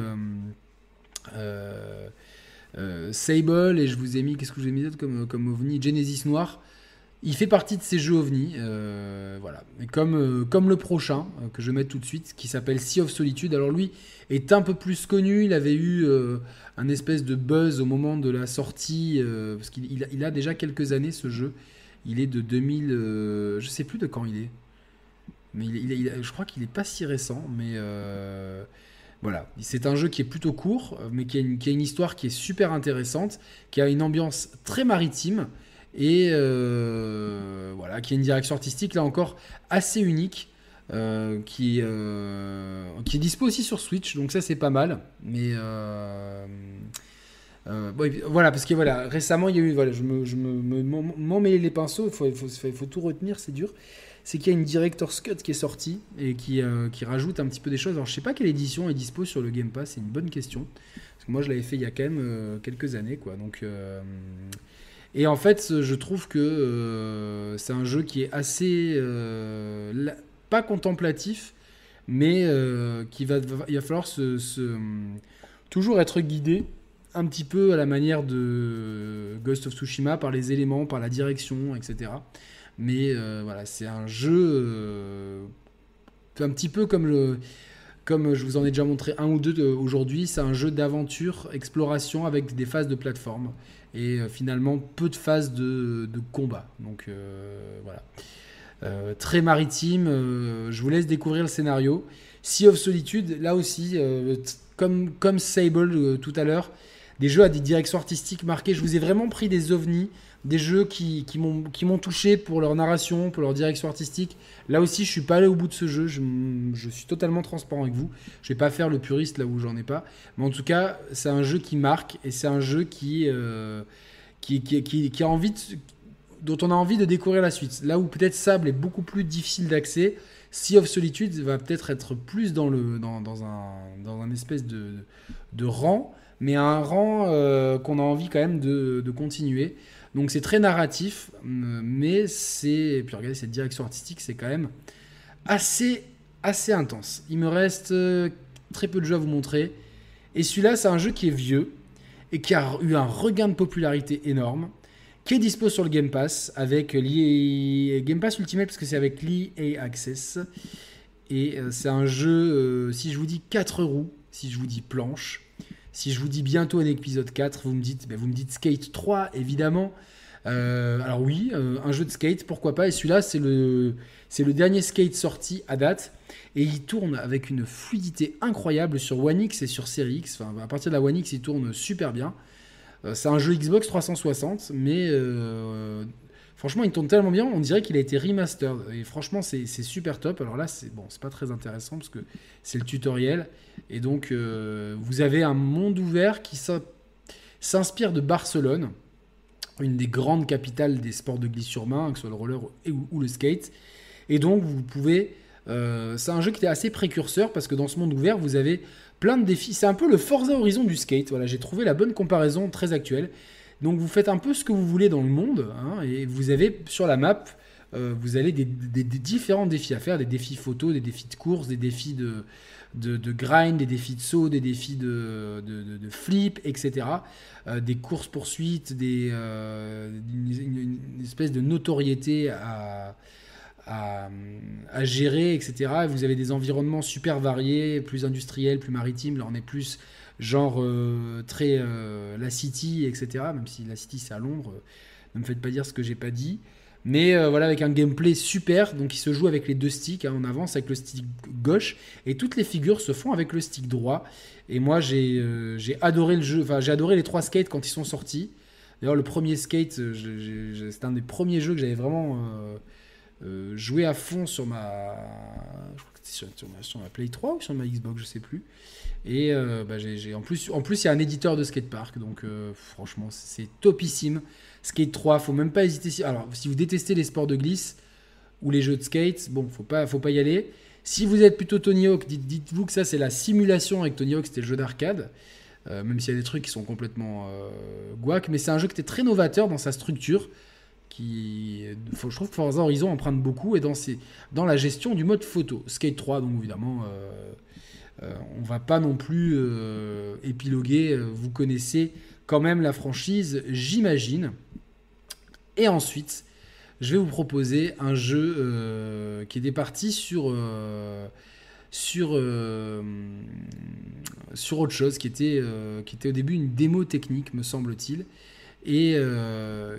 Sable et je vous ai mis qu'est-ce que je vous ai mis d'autre comme, comme ovni? Genesis Noir. Il fait partie de ces jeux ovnis, voilà. Et comme, comme le prochain que je mettre tout de suite, qui s'appelle Sea of Solitude. Alors lui est un peu plus connu. Il avait eu un espèce de buzz au moment de la sortie parce qu'il il a déjà quelques années ce jeu. Il est de 2000. Euh, je sais plus de quand il est. Mais je crois qu'il est pas si récent. Mais euh, voilà. C'est un jeu qui est plutôt court, mais qui a, une, histoire qui est super intéressante, qui a une ambiance très maritime. Et euh, voilà, qui a une direction artistique là encore assez unique. qui, qui est dispo aussi sur Switch, donc ça c'est pas mal. Mais euh, voilà, parce que voilà, récemment, il y a eu, voilà, je me, je les pinceaux, il faut, tout retenir, c'est dur. C'est qu'il y a une Director's Cut qui est sortie et qui, euh, qui rajoute un petit peu des choses. Alors, je sais pas quelle édition est dispo sur le Game Pass, c'est une bonne question. Parce que moi, je l'avais fait il y a quand même euh, quelques années, quoi. Donc, et en fait, je trouve que c'est un jeu qui est assez. pas contemplatif, mais qui va, il va falloir toujours être guidé un petit peu à la manière de Ghost of Tsushima par les éléments, par la direction, etc. Mais euh, voilà, c'est un jeu euh, un petit peu comme le, comme je vous en ai déjà montré un ou deux aujourd'hui, c'est un jeu d'aventure, exploration avec des phases de plateforme et euh, finalement peu de phases de, de combat. Donc voilà. très maritime, je vous laisse découvrir le scénario. Sea of Solitude, là aussi, comme, comme Sable tout à l'heure, des jeux à des directions artistiques marquées. Je vous ai vraiment pris des ovnis, des jeux qui, qui m'ont touché pour leur narration, pour leur direction artistique. Là aussi, je suis pas allé au bout de ce jeu. Je, je suis totalement transparent avec vous. Je vais pas faire le puriste là où j'en ai pas. Mais en tout cas, c'est un jeu qui marque et c'est un jeu qui, euh, qui, qui, qui, a envie de, dont on a envie de découvrir la suite. Là où peut-être Sable est beaucoup plus difficile d'accès, Sea of Solitude va peut-être être plus dans, le, dans, dans, un, dans un espèce de, de rang mais un rang euh, qu'on a envie quand même de, continuer. Donc c'est très narratif, mais c'est. Puis regardez, cette direction artistique, c'est quand même assez, assez intense. Il me reste euh, très peu de jeux à vous montrer. Et celui-là, c'est un jeu qui est vieux et qui a eu un regain de popularité énorme, qui est dispo sur le Game Pass avec Game Pass Ultimate parce que c'est avec l'EA Access. Et euh, c'est un jeu, si je vous dis 4 roues, si je vous dis planche, si je vous dis bientôt un épisode 4, vous me dites, ben, vous me dites Skate 3, évidemment. Euh, alors oui, euh, un jeu de skate, pourquoi pas. Et celui-là, c'est le, c'est le dernier skate sorti à date. Et il tourne avec une fluidité incroyable sur One X et sur Series X. Enfin, à partir de la One X, il tourne super bien. Euh, c'est un jeu Xbox 360, mais Franchement, il tourne tellement bien, on dirait qu'il a été remastered. Et franchement, c'est super top. Alors là, c'est bon, c'est pas très intéressant parce que c'est le tutoriel. Et donc, euh, vous avez un monde ouvert qui s'inspire de Barcelone, une des grandes capitales des sports de glisse sur main, que ce soit le roller ou, le skate. Et donc, vous pouvez. Euh, c'est un jeu qui est assez précurseur parce que dans ce monde ouvert, vous avez plein de défis. C'est un peu le Forza Horizon du skate. Voilà, j'ai trouvé la bonne comparaison très actuelle. Donc vous faites un peu ce que vous voulez dans le monde, hein, et vous avez sur la map, euh, vous avez des, différents défis à faire, des défis photo, des défis de course, des défis de, de, grind, des défis de saut, des défis de, de flip, etc. Euh, des courses-poursuites, des, euh, une, espèce de notoriété à, à, à, gérer, etc. Vous avez des environnements super variés, plus industriels, plus maritimes. Là, on est plus genre très la City, etc. Même si la City c'est à l'ombre, ne me faites pas dire ce que j'ai pas dit. Mais euh, voilà, avec un gameplay super, donc il se joue avec les deux sticks, hein, on avance avec le stick gauche, et toutes les figures se font avec le stick droit. Et moi, j'ai euh, adoré le jeu, enfin, j'ai adoré les trois skates quand ils sont sortis. D'ailleurs, le premier skate, euh, c'est un des premiers jeux que j'avais vraiment joué à fond sur ma, sur, sur, ma, Play 3 ou sur ma Xbox, je sais plus. Et bah, j'ai en plus, en plus, il y a un éditeur de skatepark, donc franchement, c'est topissime. Skate 3, faut même pas hésiter. Alors, si vous détestez les sports de glisse ou les jeux de skate, bon, faut pas, faut pas y aller. Si vous êtes plutôt Tony Hawk, dites, vous que ça c'est la simulation avec Tony Hawk, c'était le jeu d'arcade. Euh, même s'il y a des trucs qui sont complètement euh, guac, mais c'est un jeu qui était très novateur dans sa structure. Qui, je trouve que Forza Horizon emprunte beaucoup et dans, la gestion du mode photo. Skate 3, donc évidemment, euh, euh on va pas non plus euh, épiloguer. Vous connaissez quand même la franchise, j'imagine. Et ensuite, je vais vous proposer un jeu euh, qui est parti sur, euh, euh, autre chose, était, qui était au début une démo technique, me semble-t-il, et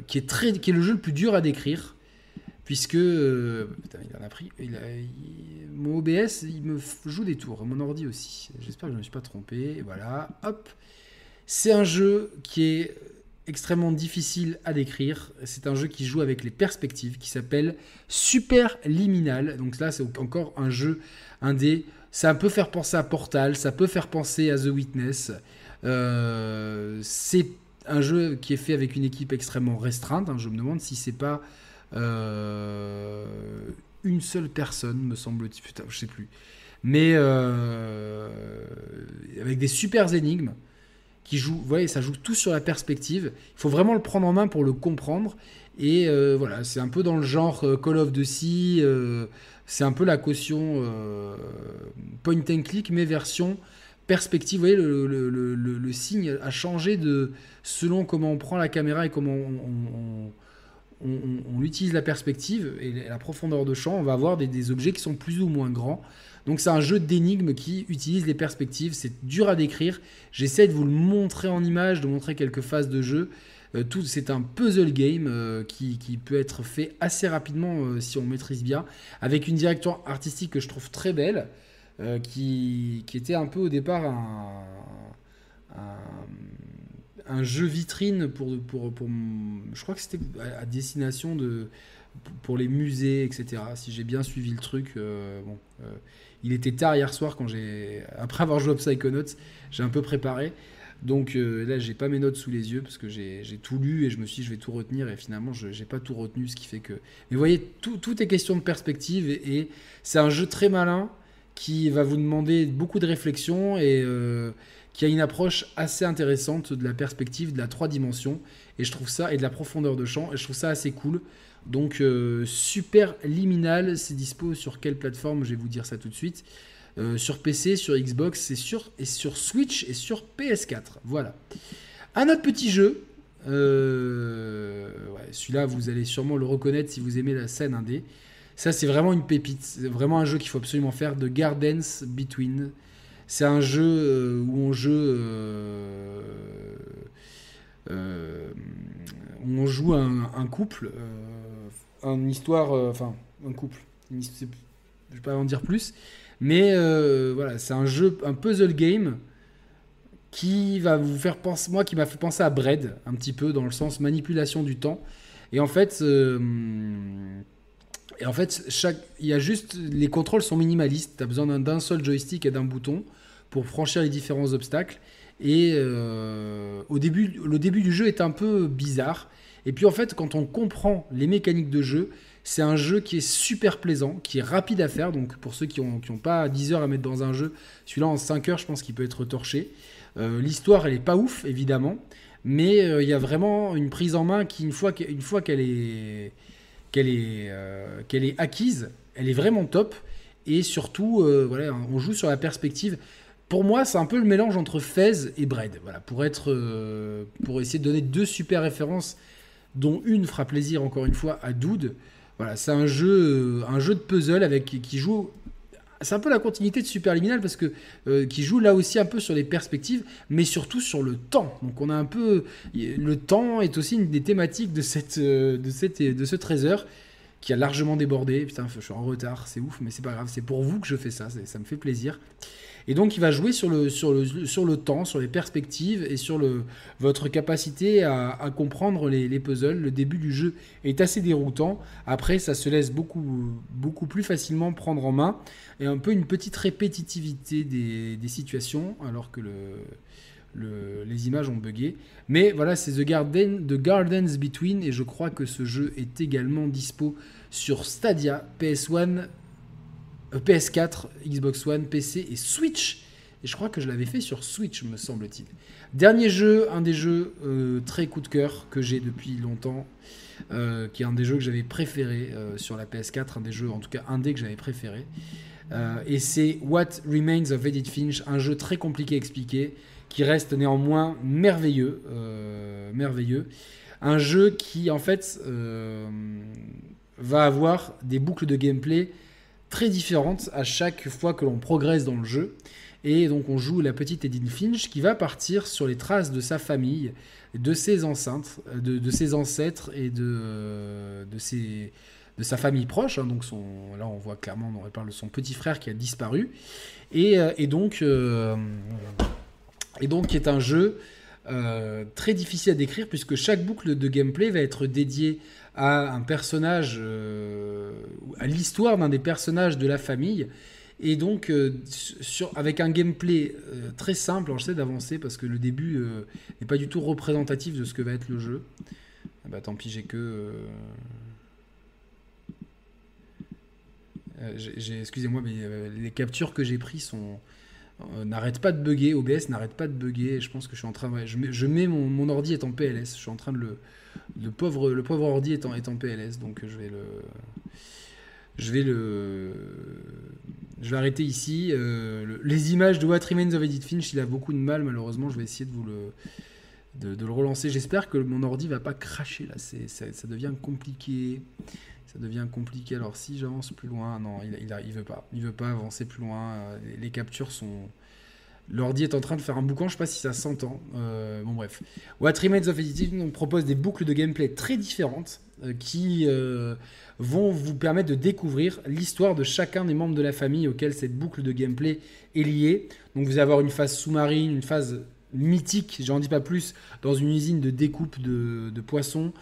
qui, est très, qui est le jeu le plus dur à décrire, puisque... putain, il en a pris... mon OBS, il me joue des tours, mon ordi aussi. J'espère que je ne me suis pas trompé. Voilà, hop. C'est un jeu qui est extrêmement difficile à décrire. C'est un jeu qui joue avec les perspectives, qui s'appelle Super Liminal. Donc là, c'est encore un jeu indé. Ça peut faire penser à Portal, ça peut faire penser à The Witness. Euh, c'est un jeu qui est fait avec une équipe extrêmement restreinte. Hein. Je me demande si c'est pas euh, une seule personne, me semble-t-il. Putain, je sais plus. Mais euh, avec des super énigmes qui joue, vous voyez, ça joue tout sur la perspective. Il faut vraiment le prendre en main pour le comprendre. Et euh, voilà, c'est un peu dans le genre Call of Duty, c'est un peu la caution point and click, mais version perspective. Vous voyez, le, signe a changé de selon comment on prend la caméra et comment on, utilise la perspective et la profondeur de champ. On va avoir des, objets qui sont plus ou moins grands. Donc c'est un jeu d'énigmes qui utilise les perspectives. C'est dur à décrire. J'essaie de vous le montrer en image, de montrer quelques phases de jeu. Euh, c'est un puzzle game euh, qui, peut être fait assez rapidement euh, si on maîtrise bien, avec une direction artistique que je trouve très belle, qui, était un peu au départ un, jeu vitrine pour, je crois que c'était à destination de pour les musées, etc. Si j'ai bien suivi le truc, bon, il était tard hier soir quand j'ai. Après avoir joué à Psychonauts, j'ai un peu préparé. Donc euh, là, j'ai pas mes notes sous les yeux parce que j'ai tout lu et je me suis dit, je vais tout retenir et finalement, je n'ai pas tout retenu, ce qui fait que. Mais vous voyez, tout, est question de perspective et, c'est un jeu très malin qui va vous demander beaucoup de réflexion et euh, qui a une approche assez intéressante de la perspective, de la trois dimensions et je trouve ça et de la profondeur de champ et je trouve ça assez cool. Donc euh, super liminal, c'est dispo sur quelle plateforme? Je vais vous dire ça tout de suite. Euh, sur PC, sur Xbox, c'est sur et sur Switch et sur PS4. Voilà. Un autre petit jeu. Celui-là, vous allez sûrement le reconnaître si vous aimez la scène indé. Ça, c'est vraiment une pépite. C'est vraiment un jeu qu'il faut absolument faire. The Gardens Between. C'est un jeu où on joue on joue un, couple, euh, une histoire, euh, enfin un couple. je ne vais pas en dire plus, mais euh, voilà, c'est un jeu, un puzzle game qui va vous faire penser, moi qui m'a fait penser à Bread un petit peu dans le sens manipulation du temps. Et en fait, et en fait, chaque, il y a juste les contrôles sont minimalistes. Tu as besoin d'un seul joystick et d'un bouton pour franchir les différents obstacles. Et euh, au début, le début du jeu est un peu bizarre. Et puis en fait, quand on comprend les mécaniques de jeu, c'est un jeu qui est super plaisant, qui est rapide à faire. Donc pour ceux qui n'ont ont pas 10 heures à mettre dans un jeu, celui-là en 5 heures, je pense qu'il peut être torché. Euh, l'histoire, elle est pas ouf, évidemment. Mais euh, il y a vraiment une prise en main qui, une fois qu'elle est, qu'elle est, qu'elle est acquise, elle est vraiment top. Et surtout, voilà, on joue sur la perspective pour moi, c'est un peu le mélange entre Fez et Bread. Voilà, pour être, euh, pour essayer de donner deux super références, dont une fera plaisir encore une fois à Dude. Voilà, c'est un jeu, un jeu de puzzle avec qui joue c'est un peu la continuité de Superliminal parce que euh, qui joue là aussi un peu sur les perspectives, mais surtout sur le temps. Donc on a un peu le temps est aussi une des thématiques de cette de cette de ce trésor qui a largement débordé. Putain, je suis en retard, c'est ouf, mais c'est pas grave. C'est pour vous que je fais ça, ça me fait plaisir. Et donc, il va jouer sur le, sur le, sur le temps, sur les perspectives et sur le, votre capacité à, comprendre les, puzzles. Le début du jeu est assez déroutant. Après, ça se laisse beaucoup, beaucoup plus facilement prendre en main. Et un peu une petite répétitivité des, des situations, alors que le, le, les images ont bugué. Mais voilà, c'est The, Garden, The Gardens Between. Et je crois que ce jeu est également dispo sur Stadia, PS1 euh, PS4, Xbox One, PC et Switch. Et je crois que je l'avais fait sur Switch, me semble-t-il. Dernier jeu, un des jeux euh, très coup de cœur que j'ai depuis longtemps, euh, qui est un des jeux que j'avais préféré sur la PS4, un des jeux, en tout cas un des que j'avais préféré. et c'est What Remains of Edith Finch, un jeu très compliqué à expliquer, qui reste néanmoins merveilleux, merveilleux. Un jeu qui en fait va avoir des boucles de gameplay très différentes à chaque fois que l'on progresse dans le jeu. Et donc on joue la petite Edith Finch qui va partir sur les traces de sa famille, de ses enceintes, de, ses ancêtres et de, de, ses, de sa famille proche. Hein. donc son, là on voit clairement, on parle de son petit frère qui a disparu. Et, euh, et donc, euh, et donc qui est un jeu euh, très difficile à décrire puisque chaque boucle de gameplay va être dédiée à un personnage, euh, à l'histoire d'un des personnages de la famille. Et donc, euh, avec un gameplay euh, très simple, alors j'essaie d'avancer parce que le début n'est pas du tout représentatif de ce que va être le jeu. Ah bah tant pis, j'ai que. Excusez-moi, mais les captures que j'ai prises sont, n'arrêtent pas de bugger, OBS n'arrête pas de bugger. Je pense que je suis en train. je mets, je mets mon, mon, ordi est en PLS. Je suis en train de le, le pauvre, le pauvre ordi est en, PLS, donc je vais le, je vais le, je vais arrêter ici. Euh, les images de What Remains of Edith Finch, il a beaucoup de mal malheureusement. Je vais essayer de vous le, relancer. J'espère que mon ordi va pas cracher là. C'est, ça, devient compliqué. Ça devient compliqué. Alors si j'avance plus loin, non, il, il, veut pas. Il veut pas avancer plus loin. Les captures sont L'ordi est en train de faire un boucan, je sais pas si ça s'entend. Euh, bon bref. What of Editing on propose des boucles de gameplay très différentes euh, qui euh, vont vous permettre de découvrir l'histoire de chacun des membres de la famille auquel cette boucle de gameplay est liée. Donc vous allez avoir une phase sous-marine, une phase mythique, j'en dis pas plus, dans une usine de découpe de, de poissons.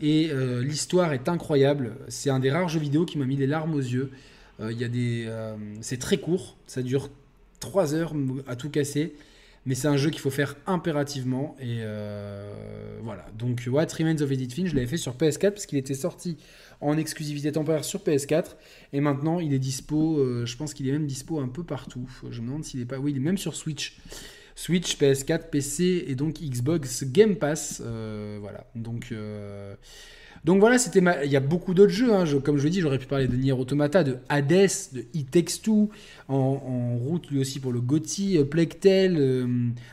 Et l'histoire est incroyable. C'est un des rares jeux vidéo qui m'a mis les larmes aux yeux. Il y a des, c'est très court, ça dure 3 heures à tout casser. Mais c'est un jeu qu'il faut faire impérativement. Et euh, voilà. Donc, What Remains of Edith Finch, je l'avais fait sur PS4 parce qu'il était sorti en exclusivité temporaire sur PS4. Et maintenant, il est dispo. Euh, je pense qu'il est même dispo un peu partout. Je me demande s'il est pas. Oui, il est même sur Switch. Switch, PS4, PC et donc Xbox Game Pass. Euh, voilà. Donc. Donc voilà, c'était il y a beaucoup d'autres jeux. Hein. comme je l'ai dit, j'aurais pu parler de Nier Automata, de Hades, de It Takes en, route lui aussi pour le GOTY, euh, euh,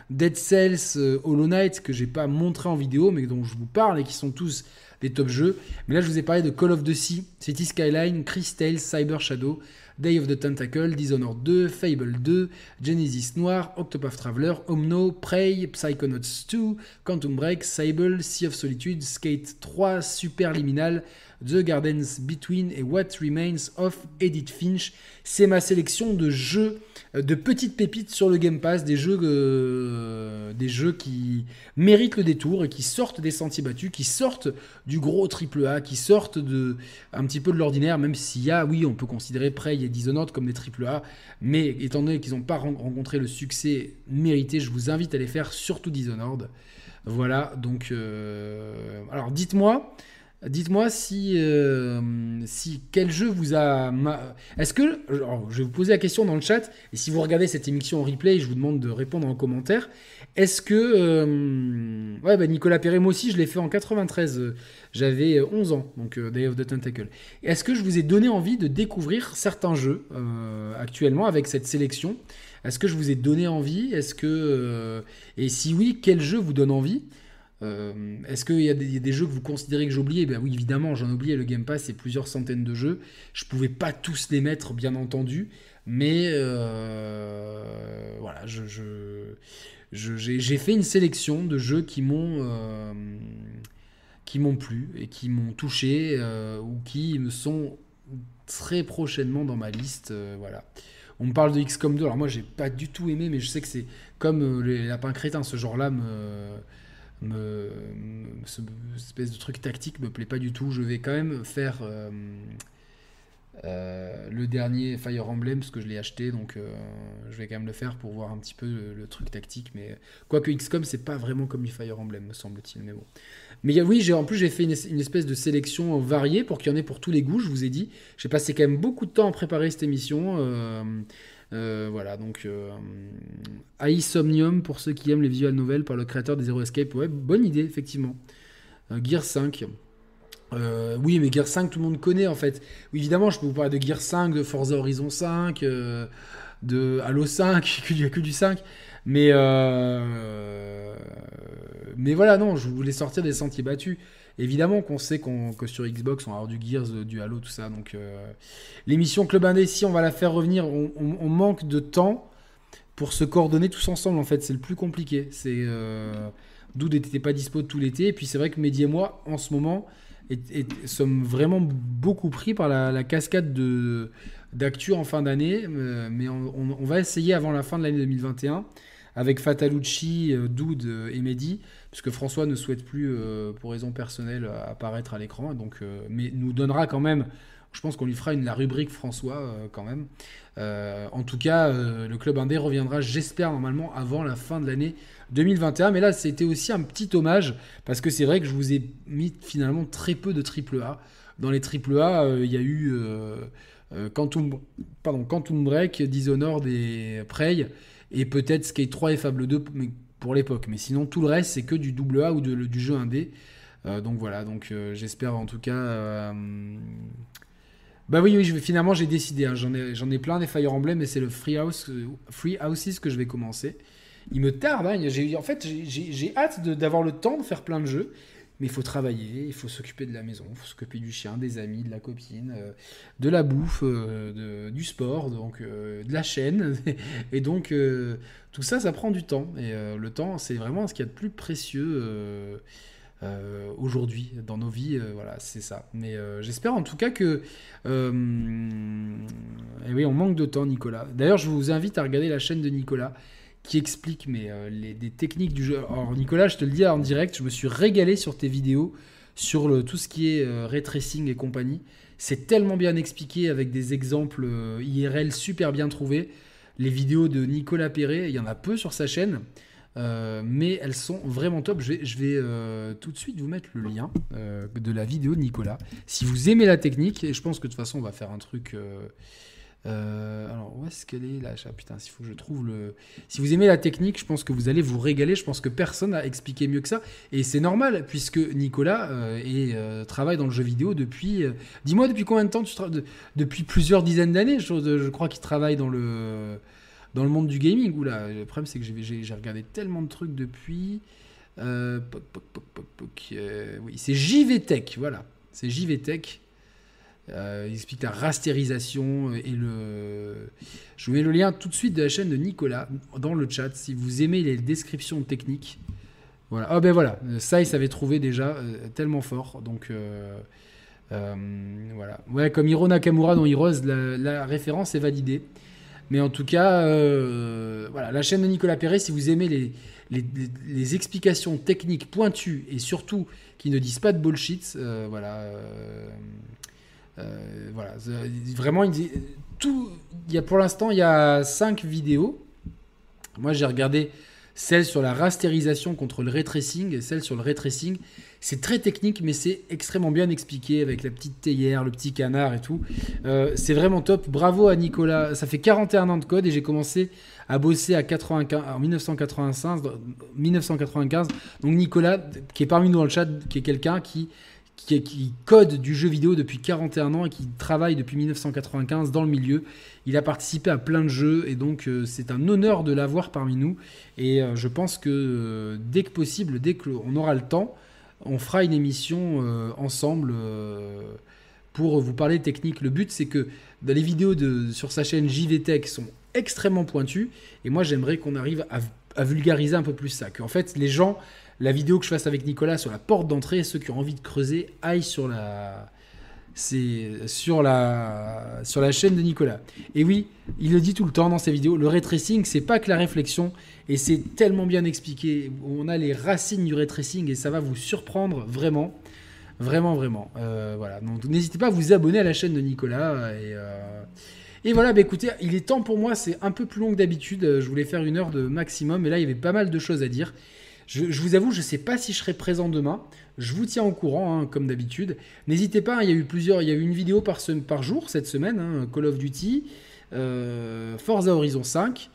Dead Cells, euh, Hollow Knight, que j'ai pas montré en vidéo, mais dont je vous parle et qui sont tous des top jeux. Mais là, je vous ai parlé de Call of Duty, City Skyline, Crystal, Cyber Shadow, Day of the Tentacle, Dishonored 2, Fable 2, Genesis Noir, Octopath Traveler, Omno, Prey, Psychonauts 2, Quantum Break, Sable, Sea of Solitude, Skate 3, Superliminal, The Gardens Between et What Remains of Edith Finch. C'est ma sélection de jeux euh, de petites pépites sur le Game Pass, des jeux, euh, des jeux qui méritent le détour et qui sortent des sentiers battus, qui sortent du gros AAA, qui sortent de, un petit peu de l'ordinaire, même s'il y a, oui, on peut considérer Prey et Dishonored comme des AAA, mais étant donné qu'ils n'ont pas rencontré le succès mérité, je vous invite à les faire, surtout Dishonored. Voilà, donc, euh, alors dites-moi, Dites-moi si, euh, si quel jeu vous a. Est-ce que. je vais vous poser la question dans le chat, et si vous regardez cette émission en replay, je vous demande de répondre en commentaire. Est-ce que. Euh, ouais, bah Nicolas Perret, moi aussi, je l'ai fait en 93. J'avais 11 ans, donc euh, Day of the Tentacle. Est-ce que je vous ai donné envie de découvrir certains jeux actuellement avec cette sélection? Est-ce que je vous ai donné envie? Est-ce que. et si oui, quel jeu vous donne envie? Euh, est-ce qu'il y, a des jeux que vous considérez que j'ai oubliés Ben oui, évidemment, j'en ai oublié. Le Game Pass, c'est plusieurs centaines de jeux. Je pouvais pas tous les mettre, bien entendu. Mais euh, voilà, je, j'ai fait une sélection de jeux qui m'ont euh, qui m'ont plu et qui m'ont touché ou qui me sont très prochainement dans ma liste. voilà. On me parle de XCOM 2. Alors moi, j'ai pas du tout aimé, mais je sais que c'est comme les lapins crétins. Ce genre-là me me, ce, espèce de truc tactique me plaît pas du tout. Je vais quand même faire euh, euh, le dernier Fire Emblem parce que je l'ai acheté, donc euh, je vais quand même le faire pour voir un petit peu le, truc tactique. Mais quoique XCOM, c'est pas vraiment comme du Fire Emblem, me semble-t-il. Mais bon. Mais oui, j'ai en plus j'ai fait une, une, espèce de sélection variée pour qu'il y en ait pour tous les goûts. Je vous ai dit, j'ai passé quand même beaucoup de temps à préparer cette émission. Euh, voilà, donc euh, Aisomnium pour ceux qui aiment les visual novels par le créateur des Zero Escape. Ouais, bonne idée, effectivement. Euh, Gear 5. oui, mais Gear 5, tout le monde connaît en fait. Oui, évidemment, je peux vous parler de Gear 5, de Forza Horizon 5, de Halo 5, il n'y a que du 5. Mais, mais voilà, non, je voulais sortir des sentiers battus. Évidemment qu'on sait que sur Xbox, on va avoir du Gears, euh, du Halo, tout ça. Donc, euh, l'émission Club Indé, on va la faire revenir, on, manque de temps pour se coordonner tous ensemble. En fait, c'est le plus compliqué. C'est euh, n'était pas dispo tout l'été. Et puis, c'est vrai que Mehdi et moi, en ce moment, sommes vraiment beaucoup pris par la, cascade de d'actu en fin d'année. mais on, va essayer avant la fin de l'année 2021 avec Fatalucci, Doud et Mehdi puisque François ne souhaite plus, euh, pour raison personnelle, apparaître à l'écran, donc, euh, mais nous donnera quand même, je pense qu'on lui fera la rubrique François euh, quand même. en tout cas, le Club Indé reviendra, j'espère, normalement avant la fin de l'année 2021, mais là, c'était aussi un petit hommage, parce que c'est vrai que je vous ai mis finalement très peu de triple A. Dans les triple A, il y a eu Quantum, pardon, Break, Dishonored et Prey, et peut-être Skate 3 et Fable 2, mais pour l'époque. Mais sinon, tout le reste, c'est que du double A ou du jeu indé. Euh, donc voilà, donc euh, j'espère en tout cas. Euh, bah oui, oui, je finalement j'ai décidé. Hein. j'en ai, j'en ai plein des Fire Emblem, mais c'est le Free House, Free Houses que je vais commencer. Il me tarde. Hein. j'ai, en fait, j'ai, hâte d'avoir le temps de faire plein de jeux. Mais il faut travailler, il faut s'occuper de la maison, il faut s'occuper du chien, des amis, de la copine, de la bouffe, de, du sport, donc de la chaîne. Et donc, tout ça, ça prend du temps. Et euh, le temps, c'est vraiment ce qu'il y a de plus précieux euh, euh, aujourd'hui dans nos vies. voilà, c'est ça. Mais j'espère en tout cas que. eh oui, on manque de temps, Nicolas. D'ailleurs, je vous invite à regarder la chaîne de Nicolas qui explique mais, les, des techniques du jeu. Alors, Nicolas, je te le dis en direct, je me suis régalé sur tes vidéos sur le, tout ce qui est ray tracing et compagnie. C'est tellement bien expliqué avec des exemples IRL super bien trouvés. Les vidéos de Nicolas Perret, il y en a peu sur sa chaîne. Euh, mais elles sont vraiment top. Je vais, euh, tout de suite vous mettre le lien euh, de la vidéo de Nicolas. Si vous aimez la technique, et je pense que de toute façon on va faire un truc euh, alors, où est-ce qu'elle est là Putain, s'il faut que je trouve le. Si vous aimez la technique, je pense que vous allez vous régaler. Je pense que personne n'a expliqué mieux que ça. Et c'est normal, puisque Nicolas euh, euh, travaille dans le jeu vidéo depuis. Dis-moi, depuis combien de temps tu travailles Depuis plusieurs dizaines d'années, je, crois qu'il travaille dans le, dans le monde du gaming. Oula, le problème, c'est que j'ai regardé tellement de trucs depuis. oui, c'est JVTech, voilà. C'est JVTech. Euh, il explique la rasterisation et le. Je vous mets le lien tout de suite de la chaîne de Nicolas dans le chat si vous aimez les descriptions techniques. Voilà. oh, ben voilà, ça il savait trouver déjà euh, tellement fort. Donc euh, voilà. Comme Hiro Nakamura dans Heroes, la, référence est validée. Mais en tout cas, voilà, la chaîne de Nicolas Perret, si vous aimez les, explications techniques pointues et surtout qui ne disent pas de bullshit, voilà voilà, vraiment, il, il y a pour l'instant, il y a 5 vidéos. Moi, j'ai regardé celle sur la rasterisation contre le ray tracing et celle sur le ray tracing. C'est très technique, mais c'est extrêmement bien expliqué avec la petite théière, le petit canard et tout. Euh, c'est vraiment top. Bravo à Nicolas. Ça fait 41 ans de code et j'ai commencé à bosser à 95, en 1995, 1995. Donc Nicolas, qui est parmi nous dans le chat, qui est quelqu'un qui qui, code du jeu vidéo depuis 41 ans et qui travaille depuis 1995 dans le milieu. Il a participé à plein de jeux et donc euh, c'est un honneur de l'avoir parmi nous. Et euh, je pense que euh, dès que possible, dès qu'on aura le temps, on fera une émission ensemble pour vous parler technique. Le but c'est que dans les vidéos sur sa chaîne JVTech sont extrêmement pointues et moi j'aimerais qu'on arrive à, vulgariser un peu plus ça. en fait les gens la vidéo que je fasse avec Nicolas sur la porte d'entrée, ceux qui ont envie de creuser aillent sur la, c'est sur la, sur la chaîne de Nicolas. Et oui, il le dit tout le temps dans ses vidéos, le ray tracing, c'est pas que la réflexion, et c'est tellement bien expliqué. On a les racines du ray tracing et ça va vous surprendre vraiment. Vraiment, vraiment. Euh, voilà. Donc n'hésitez pas à vous abonner à la chaîne de Nicolas. Et, euh, et voilà, bah écoutez, il est temps pour moi, c'est un peu plus long que d'habitude. Je voulais faire une heure de maximum, mais là il y avait pas mal de choses à dire. Je, vous avoue, je ne sais pas si je serai présent demain. Je vous tiens au courant, hein, comme d'habitude. N'hésitez pas, hein, il y a eu plusieurs, il y a eu une vidéo par, jour cette semaine, hein, Call of Duty, euh, Forza Horizon 5.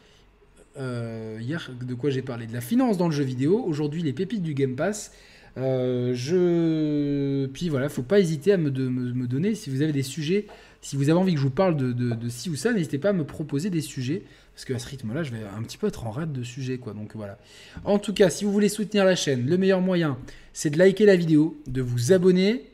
Euh, hier, de quoi j'ai parlé? De la finance dans le jeu vidéo. Aujourd'hui, les pépites du Game Pass. Euh, je... Puis voilà, faut pas hésiter à me, donner si vous avez des sujets, si vous avez envie que je vous parle de, ci ou ça, n'hésitez pas à me proposer des sujets. Parce qu'à ce rythme-là, je vais un petit peu être en rade de sujet, quoi. Donc voilà. En tout cas, si vous voulez soutenir la chaîne, le meilleur moyen, c'est de liker la vidéo, de vous abonner,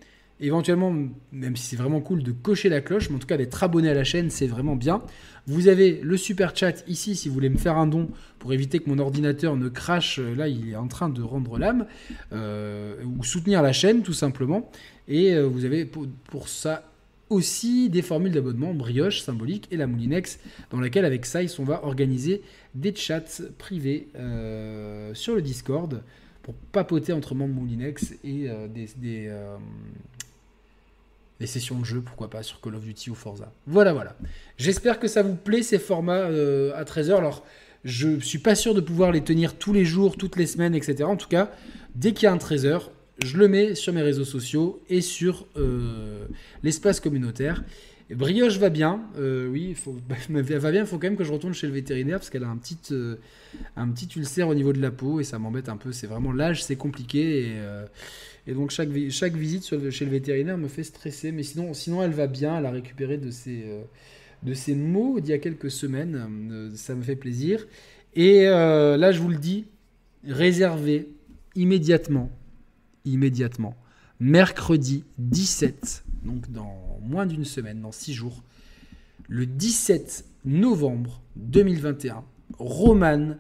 éventuellement, même si c'est vraiment cool, de cocher la cloche, mais en tout cas d'être abonné à la chaîne, c'est vraiment bien. Vous avez le super chat ici si vous voulez me faire un don pour éviter que mon ordinateur ne crache. Là, il est en train de rendre l'âme. Euh, ou soutenir la chaîne, tout simplement. Et euh, vous avez pour ça aussi des formules d'abonnement brioche, symbolique et la Moulinex, dans laquelle avec Size on va organiser des chats privés euh, sur le Discord pour papoter entre membres Moulinex et euh, des, euh, des, sessions de jeu, pourquoi pas, sur Call of Duty ou Forza. Voilà, voilà. J'espère que ça vous plaît ces formats à 13h. Alors, je suis pas sûr de pouvoir les tenir tous les jours, toutes les semaines, etc. En tout cas, dès qu'il y a un 13h, je le mets sur mes réseaux sociaux et sur euh, l'espace communautaire. Brioche va bien, euh, oui, elle va bien, il faut quand même que je retourne chez le vétérinaire parce qu'elle a un petit, euh, un petit ulcère au niveau de la peau et ça m'embête un peu. C'est vraiment l'âge, c'est compliqué et, donc chaque, chaque visite chez le vétérinaire me fait stresser. Mais sinon, sinon elle va bien, elle a récupéré de ses, de ses maux d'il y a quelques semaines, ça me fait plaisir. Et là, je vous le dis, réservez immédiatement immédiatement. Mercredi 17, donc dans moins d'une semaine, dans six jours, le 17 novembre 2021, Roman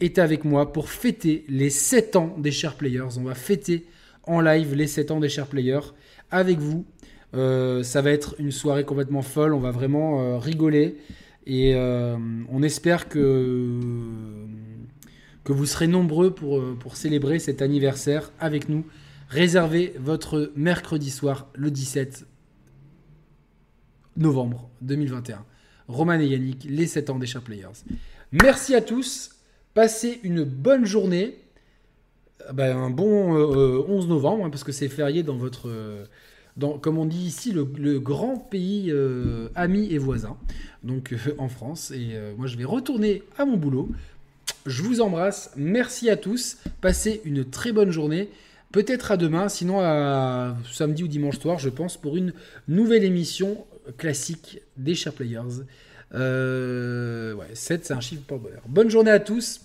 est avec moi pour fêter les 7 ans des Share Players. On va fêter en live les 7 ans des Share Players avec vous. Euh, ça va être une soirée complètement folle, on va vraiment euh, rigoler et euh, on espère que, que vous serez nombreux pour, pour célébrer cet anniversaire avec nous. Réservez votre mercredi soir, le 17 novembre 2021. Roman et Yannick, les 7 ans des Sharp Players. Merci à tous. Passez une bonne journée. Euh, ben, un bon 11 euh, novembre, hein, parce que c'est férié dans votre. Euh, dans, comme on dit ici, le, grand pays ami et voisin, donc en France. Et moi, je vais retourner à mon boulot. Je vous embrasse. Merci à tous. Passez une très bonne journée. Peut-être à demain, sinon à samedi ou dimanche soir, je pense, pour une nouvelle émission classique des Share Players. Euh, ouais, 7, c'est un chiffre pour bonheur. Bonne journée à tous.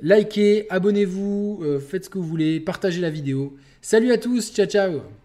Likez, abonnez-vous, euh, faites ce que vous voulez, partagez la vidéo. Salut à tous, ciao ciao